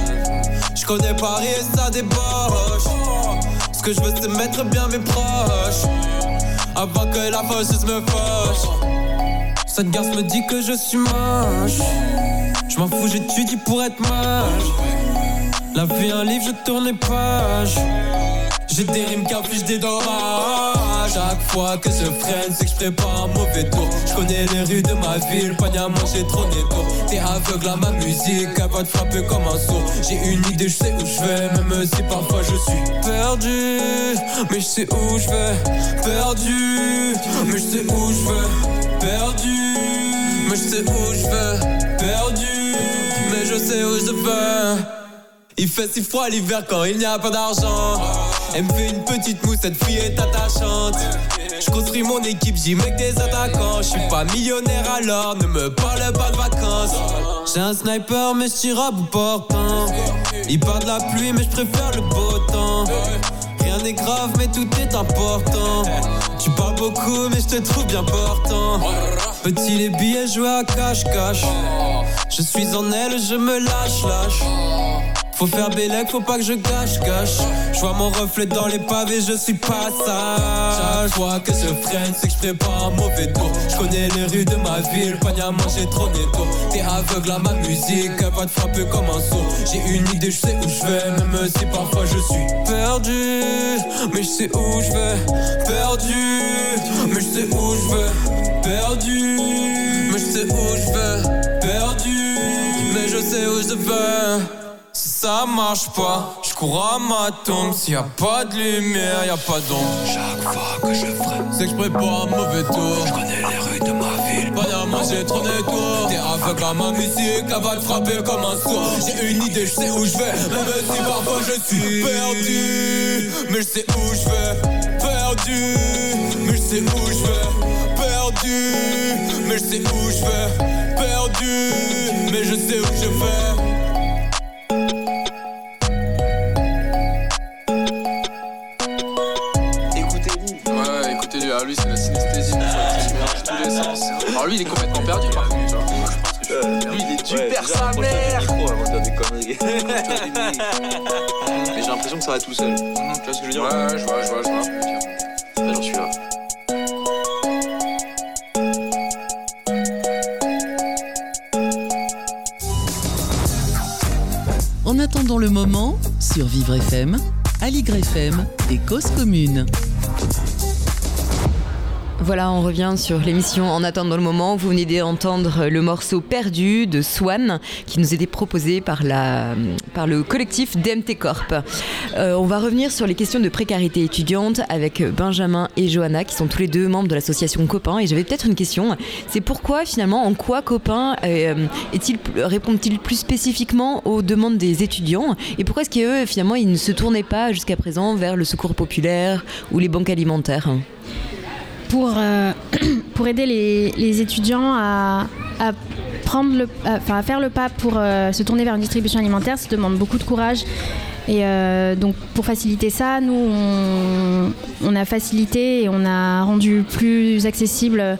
Je connais Paris et ça débauche. Ce que je veux, c'est mettre bien mes proches. Avant que la faucheuse me fauche. Cette garce me dit que je suis moche. Je m'en fous, j'étudie pour être moche. La vie, un livre, je tourne les pages. J'ai des rimes qui affichent des dommages. Chaque fois que je freine, c'est que je prépare un mauvais tour. Je connais les rues de ma ville, pas à manger trop netto. T'es aveugle à ma musique, elle va te frapper comme un sourd. J'ai une idée, je sais où je vais, même si parfois je suis perdu. Mais je sais où je vais, perdu. Mais je sais où je vais perdu. Je sais où je vais, perdu. Mais je sais où je vais. Il fait si froid l'hiver quand il n'y a pas d'argent. Elle me fait une petite mousse, cette fille est attachante. Je construis mon équipe, j'y mets que des attaquants. Je suis pas millionnaire alors, ne me parle pas de vacances. J'ai un sniper, mais je tire à bout portant. Il part de la pluie, mais je préfère le beau temps. Rien n'est grave, mais tout est important. Tu parles beaucoup, mais je te trouve bien portant. Petit les billets, jouer à cache-cache. Je suis en elle, je me lâche, lâche. Faut faire bélec, faut pas que je gâche, gâche. Je vois mon reflet dans les pavés, je suis pas sage. Chaque fois que je freine, c'est que je prépare un mauvais tour. Je connais les rues de ma ville, pas à manger trop netto. T'es aveugle à ma musique, elle va te frapper comme un saut. J'ai une idée, je sais où je vais, même si parfois je suis perdu. Mais je sais où je vais, perdu. Mais je sais où je vais, perdu. Mais je sais où je vais, perdu. Mais je sais où je vais. Ça marche pas, je cours à ma tombe. S'il y a pas de lumière, y a pas d'ombre. Chaque fois que je freine, c'est que je prépare un mauvais tour. Je connais les rues de ma ville. Pas à manger trop nettoie. T'es aveugle à ma musique, elle va te frapper comme un sourd. J'ai une idée, je sais où je vais. Même si parfois je suis perdu. Mais je sais où je vais. Perdu. Mais je sais où je vais. Perdu. Mais je sais où je vais. Perdu. Mais je sais où je vais. Ouais, lui, c'est la synesthésie. Ça mélange tous les sens. Alors lui, il est complètement perdu, par contre. Lui, il est du père sa mère. Mais j'ai l'impression que ça va tout seul. Tu vois ce que je veux dire? Ouais, ouais, je vois, je vois, je vois. J'en suis là. En attendant le moment, sur Vivre FM, Aligre FM et Cause Commune. Voilà, on revient sur l'émission En attendant le moment. Vous venez d'entendre le morceau Perdu de Swan qui nous était proposé par, le collectif DMT Corp. Euh, on va revenir sur les questions de précarité étudiante avec Benjamin et Johanna qui sont tous les deux membres de l'association Copain. Et j'avais peut-être une question. C'est pourquoi finalement, en quoi Copain euh, répond-il plus spécifiquement aux demandes des étudiants? Et pourquoi est-ce qu'eux finalement ils ne se tournaient pas jusqu'à présent vers le secours populaire ou les banques alimentaires? Pour, euh, pour aider les, les étudiants à, à prendre le, à- faire le pas pour euh, se tourner vers une distribution alimentaire, ça demande beaucoup de courage. Et euh, donc pour faciliter ça, nous on, on a facilité et on a rendu plus accessible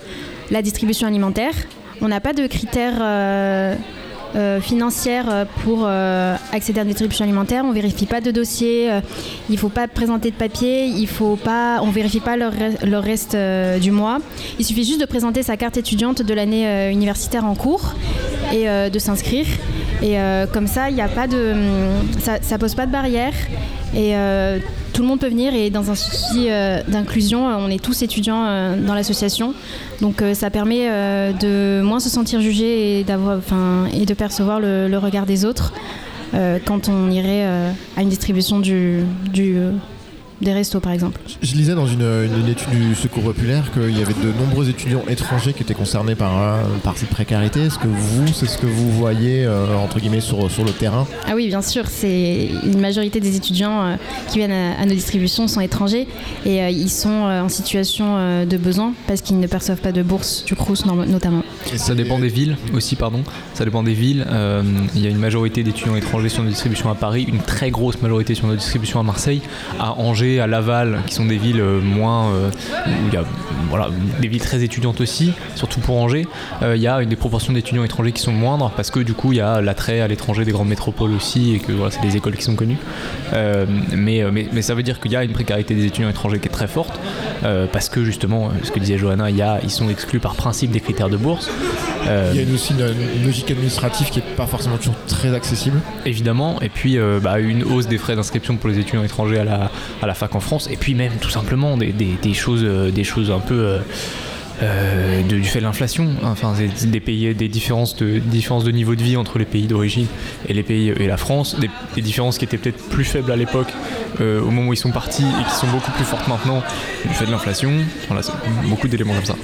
la distribution alimentaire. On n'a pas de critères euh, financières euh, pour euh, accéder à une distribution alimentaire. On vérifie pas de dossier, il faut pas présenter de papier, il faut pas, on vérifie pas leur reste du mois. Il suffit juste de présenter sa carte étudiante de l'année universitaire en cours et de s'inscrire. Et comme ça, il n'y a pas de, hum, ça, ça pose pas de barrière et tout le monde peut venir. Et dans un souci euh, d'inclusion, euh, on est tous étudiants euh, dans l'association, donc ça permet de moins se sentir jugé et et de percevoir le, regard des autres quand on irait à une distribution du, des restos, par exemple. Je lisais dans une, une- une étude du Secours populaire qu'il y avait de nombreux étudiants étrangers qui étaient concernés par, euh, par cette précarité. Est-ce que vous, c'est ce que vous voyez euh, entre guillemets sur, sur le terrain? Ah oui, bien sûr, c'est une majorité des étudiants euh, qui viennent à, à nos distributions sont étrangers et euh, ils sont euh, en situation euh, de besoin parce qu'ils ne perçoivent pas de bourse du Crous norm- notamment. Ça dépend des villes aussi, pardon. Ça dépend des villes. Euh, il y a une majorité d'étudiants étrangers sur nos distributions à Paris, une très grosse majorité sur nos distributions à Marseille, à Angers, à Laval, qui sont des villes euh, moins. euh, où il y a voilà, des villes très étudiantes aussi, surtout pour Angers. Euh, il y a une des proportions d'étudiants étrangers qui sont moindres parce que du coup, il y a l'attrait à l'étranger des grandes métropoles aussi et que voilà, c'est des écoles qui sont connues. Mais, mais, mais ça veut dire qu'il y a une précarité des étudiants étrangers qui est très forte parce que justement, ce que disait Johanna, il y a, ils sont exclus par principe des critères de bourse. Il y a aussi une, une logique administrative qui est pas forcément toujours très accessible. Évidemment, et puis euh, bah, une hausse des frais d'inscription pour les étudiants étrangers à la, à la fac en France, et puis même tout simplement des, choses, euh, des choses un peu euh, euh, du fait de l'inflation. Enfin, des pays, des différences de, différences de niveau de vie entre les pays d'origine et les pays et la France, des, différences qui étaient peut-être plus faibles à l'époque au moment où ils sont partis et qui sont beaucoup plus fortes maintenant du fait de l'inflation. Voilà, beaucoup d'éléments comme ça.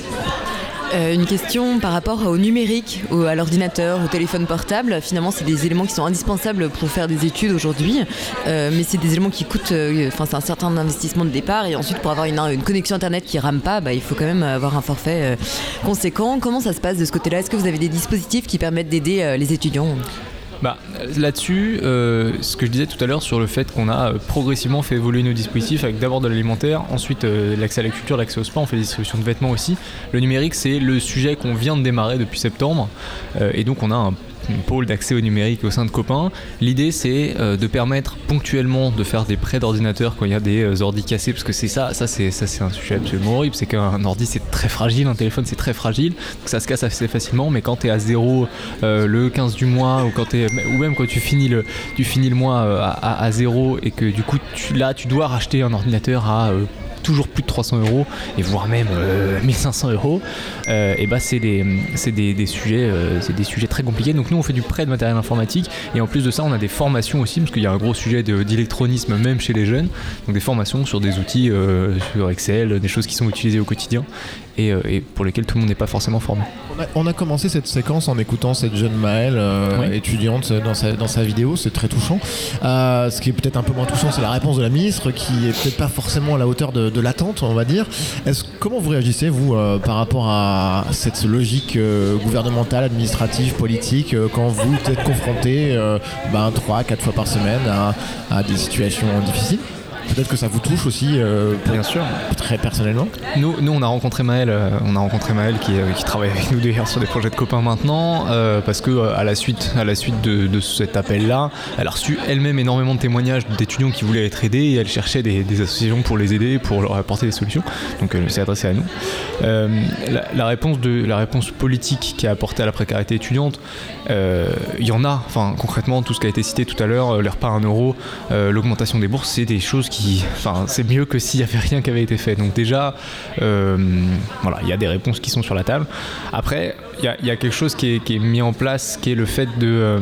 Euh, une question par rapport au numérique, au- à l'ordinateur, au téléphone portable. Finalement, c'est des éléments qui sont indispensables pour faire des études aujourd'hui, Euh, mais c'est des éléments qui coûtent. euh, Enfin, c'est un certain investissement de départ, et ensuite pour avoir une, connexion internet qui rame pas, bah, il faut quand même avoir un forfait conséquent. Comment ça se passe de ce côté-là? Est-ce que vous avez des dispositifs qui permettent d'aider les étudiants? Bah, là-dessus, euh, ce que je disais tout à l'heure sur le fait qu'on a euh, progressivement fait évoluer nos dispositifs avec d'abord de l'alimentaire, ensuite euh, l'accès à la culture, l'accès au sport, on fait des distributions de vêtements aussi. Le numérique, c'est le sujet qu'on vient de démarrer depuis septembre et donc on a un pôle d'accès au numérique au sein de Copain. L'idée c'est euh, de permettre ponctuellement de faire des prêts d'ordinateur quand il y a des euh, ordi cassés parce que c'est ça, ça c'est ça c'est un sujet absolument horrible, c'est qu'un ordi c'est très fragile, un téléphone c'est très fragile, donc ça se casse assez facilement, mais quand tu es à zéro euh, le 15 du mois ou quand t'es- ou même quand tu finis le tu finis le mois à, à- zéro et que du coup là tu dois racheter un ordinateur à euh, toujours plus de 300 euros et voire même euh, 1500 euros. Euh, et bah c'est des des, des sujets euh, c'est des sujets très compliqués. Donc nous on fait du prêt de matériel informatique. Et en plus de ça on a des formations aussi parce qu'il y a un gros sujet d'électronisme même chez les jeunes. Donc des formations sur des outils euh, sur Excel des choses qui sont utilisées au quotidien et, euh, et pour lesquelles tout le monde n'est pas forcément formé On a, on a commencé cette séquence en écoutant cette jeune Maëlle, euh, Oui. étudiante, dans sa, dans sa vidéo, c'est très touchant. Euh, ce qui est peut-être un peu moins touchant, c'est la réponse de la ministre, qui est peut-être pas forcément à la hauteur de, de l'attente, on va dire. Est-ce, comment vous réagissez, vous, euh, par rapport à cette logique gouvernementale, administrative, politique, quand vous êtes confronté ben, 3, 4 fois par semaine à, à des situations difficiles? Peut-être que ça vous touche aussi, euh, Bien sûr. très personnellement. Nous, nous, on a rencontré Maëlle, euh, on a rencontré qui, euh, qui travaille avec nous d'ailleurs sur des projets de copains maintenant, parce que à la suite, à la suite de, de cet appel-là, elle a reçu elle-même énormément de témoignages d'étudiants qui voulaient être aidés et elle cherchait des, des associations pour les aider, pour leur apporter des solutions. Donc elle s'est adressée à nous. La, la réponse de la réponse politique qui a apporté à la précarité étudiante, il y en a. Enfin, concrètement, tout ce qui a été cité tout à l'heure, les repas à 1 euro, l'augmentation des bourses, c'est des choses c'est mieux que s'il y avait rien qui avait été fait. Donc déjà, euh, voilà, il y a des réponses qui sont sur la table. Après, il y a, quelque chose qui est, mis en place, qui est le fait de euh,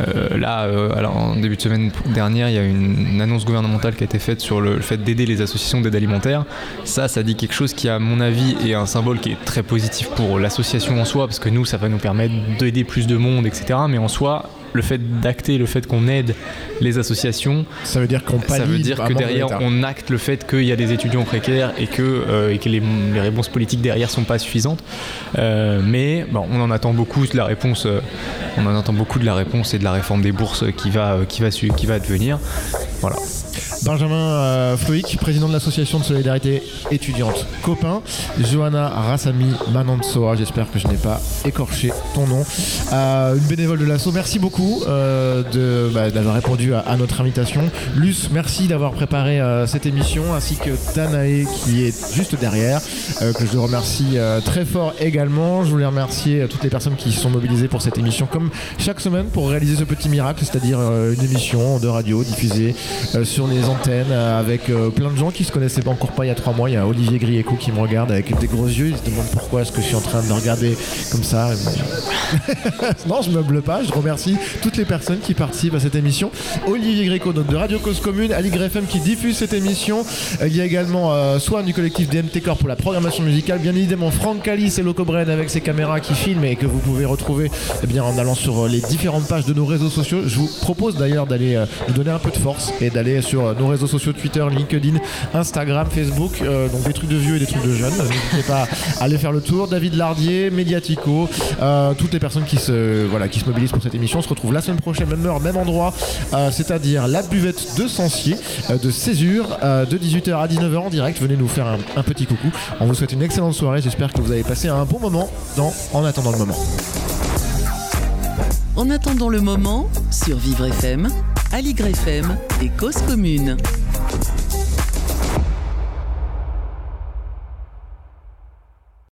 euh, là, alors en début de semaine dernière, il y a une, une annonce gouvernementale qui a été faite sur le, le fait d'aider les associations d'aide alimentaire. Ça, ça dit quelque chose qui, à mon avis, est un symbole qui est très positif pour l'association en soi, parce que nous, ça va nous permettre d'aider plus de monde, etc. Mais en soi, le fait d'acter le fait qu'on aide les associations, ça veut dire qu'on ça veut dire que derrière on acte le fait qu'il y a des étudiants précaires et que, euh, et que les, les réponses politiques derrière sont pas suffisantes. Euh, mais bon, on en attend beaucoup de la réponse. euh, on en attend beaucoup de la réponse et de la réforme des bourses qui va, qui va, su- qui va advenir. Voilà. Benjamin euh, président de l'association de solidarité étudiante Copain. Johanna Rassami Manantsoa, j'espère que je n'ai pas écorché ton nom. Euh, une bénévole de l'asso, merci beaucoup euh, bah, d'avoir répondu à, notre invitation. Luce, merci d'avoir préparé euh, cette émission, ainsi que Danae qui est juste derrière, que je remercie très fort également. Je voulais remercier toutes les personnes qui se sont mobilisées pour cette émission, comme chaque semaine, pour réaliser ce petit miracle, c'est-à-dire une émission de radio diffusée sur les euh, avec euh, plein de gens qui se connaissaient pas encore pas il y a trois mois. Il y a Olivier Grieco qui me regarde avec des gros yeux. Il se demande pourquoi est-ce que je suis en train de le regarder comme ça. non, je meuble pas. Je remercie toutes les personnes qui participent à cette émission. Olivier Gréco, donc de Radio Cause Commune, Ali FM qui diffuse cette émission. Euh, Il y a également euh, Swan du collectif DMT Corps pour la programmation musicale. Bien évidemment, Franck Calis et Loco Bren avec ses caméras qui filment et que vous pouvez retrouver eh bien, en allant sur les différentes pages de nos réseaux sociaux. Je vous propose d'ailleurs d'aller euh, nous donner un peu de force et d'aller sur nos réseaux sociaux Twitter, LinkedIn, Instagram, Facebook. euh, donc des trucs de vieux et des trucs de jeunes. N'hésitez pas à aller faire le tour. David Lardier, Mediatico, euh, toutes les personnes qui se, voilà, qui se mobilisent pour cette émission. On se retrouve la semaine prochaine, même heure, même endroit, euh, c'est-à-dire la buvette de Sancier, euh, de Césure, euh, de 18h à 19h en direct. Venez nous faire un, un petit coucou. On vous souhaite une excellente soirée. J'espère que vous avez passé un bon moment dans En attendant le moment. En attendant le moment, sur Vivre FM, Aligre FM et Cause Commune.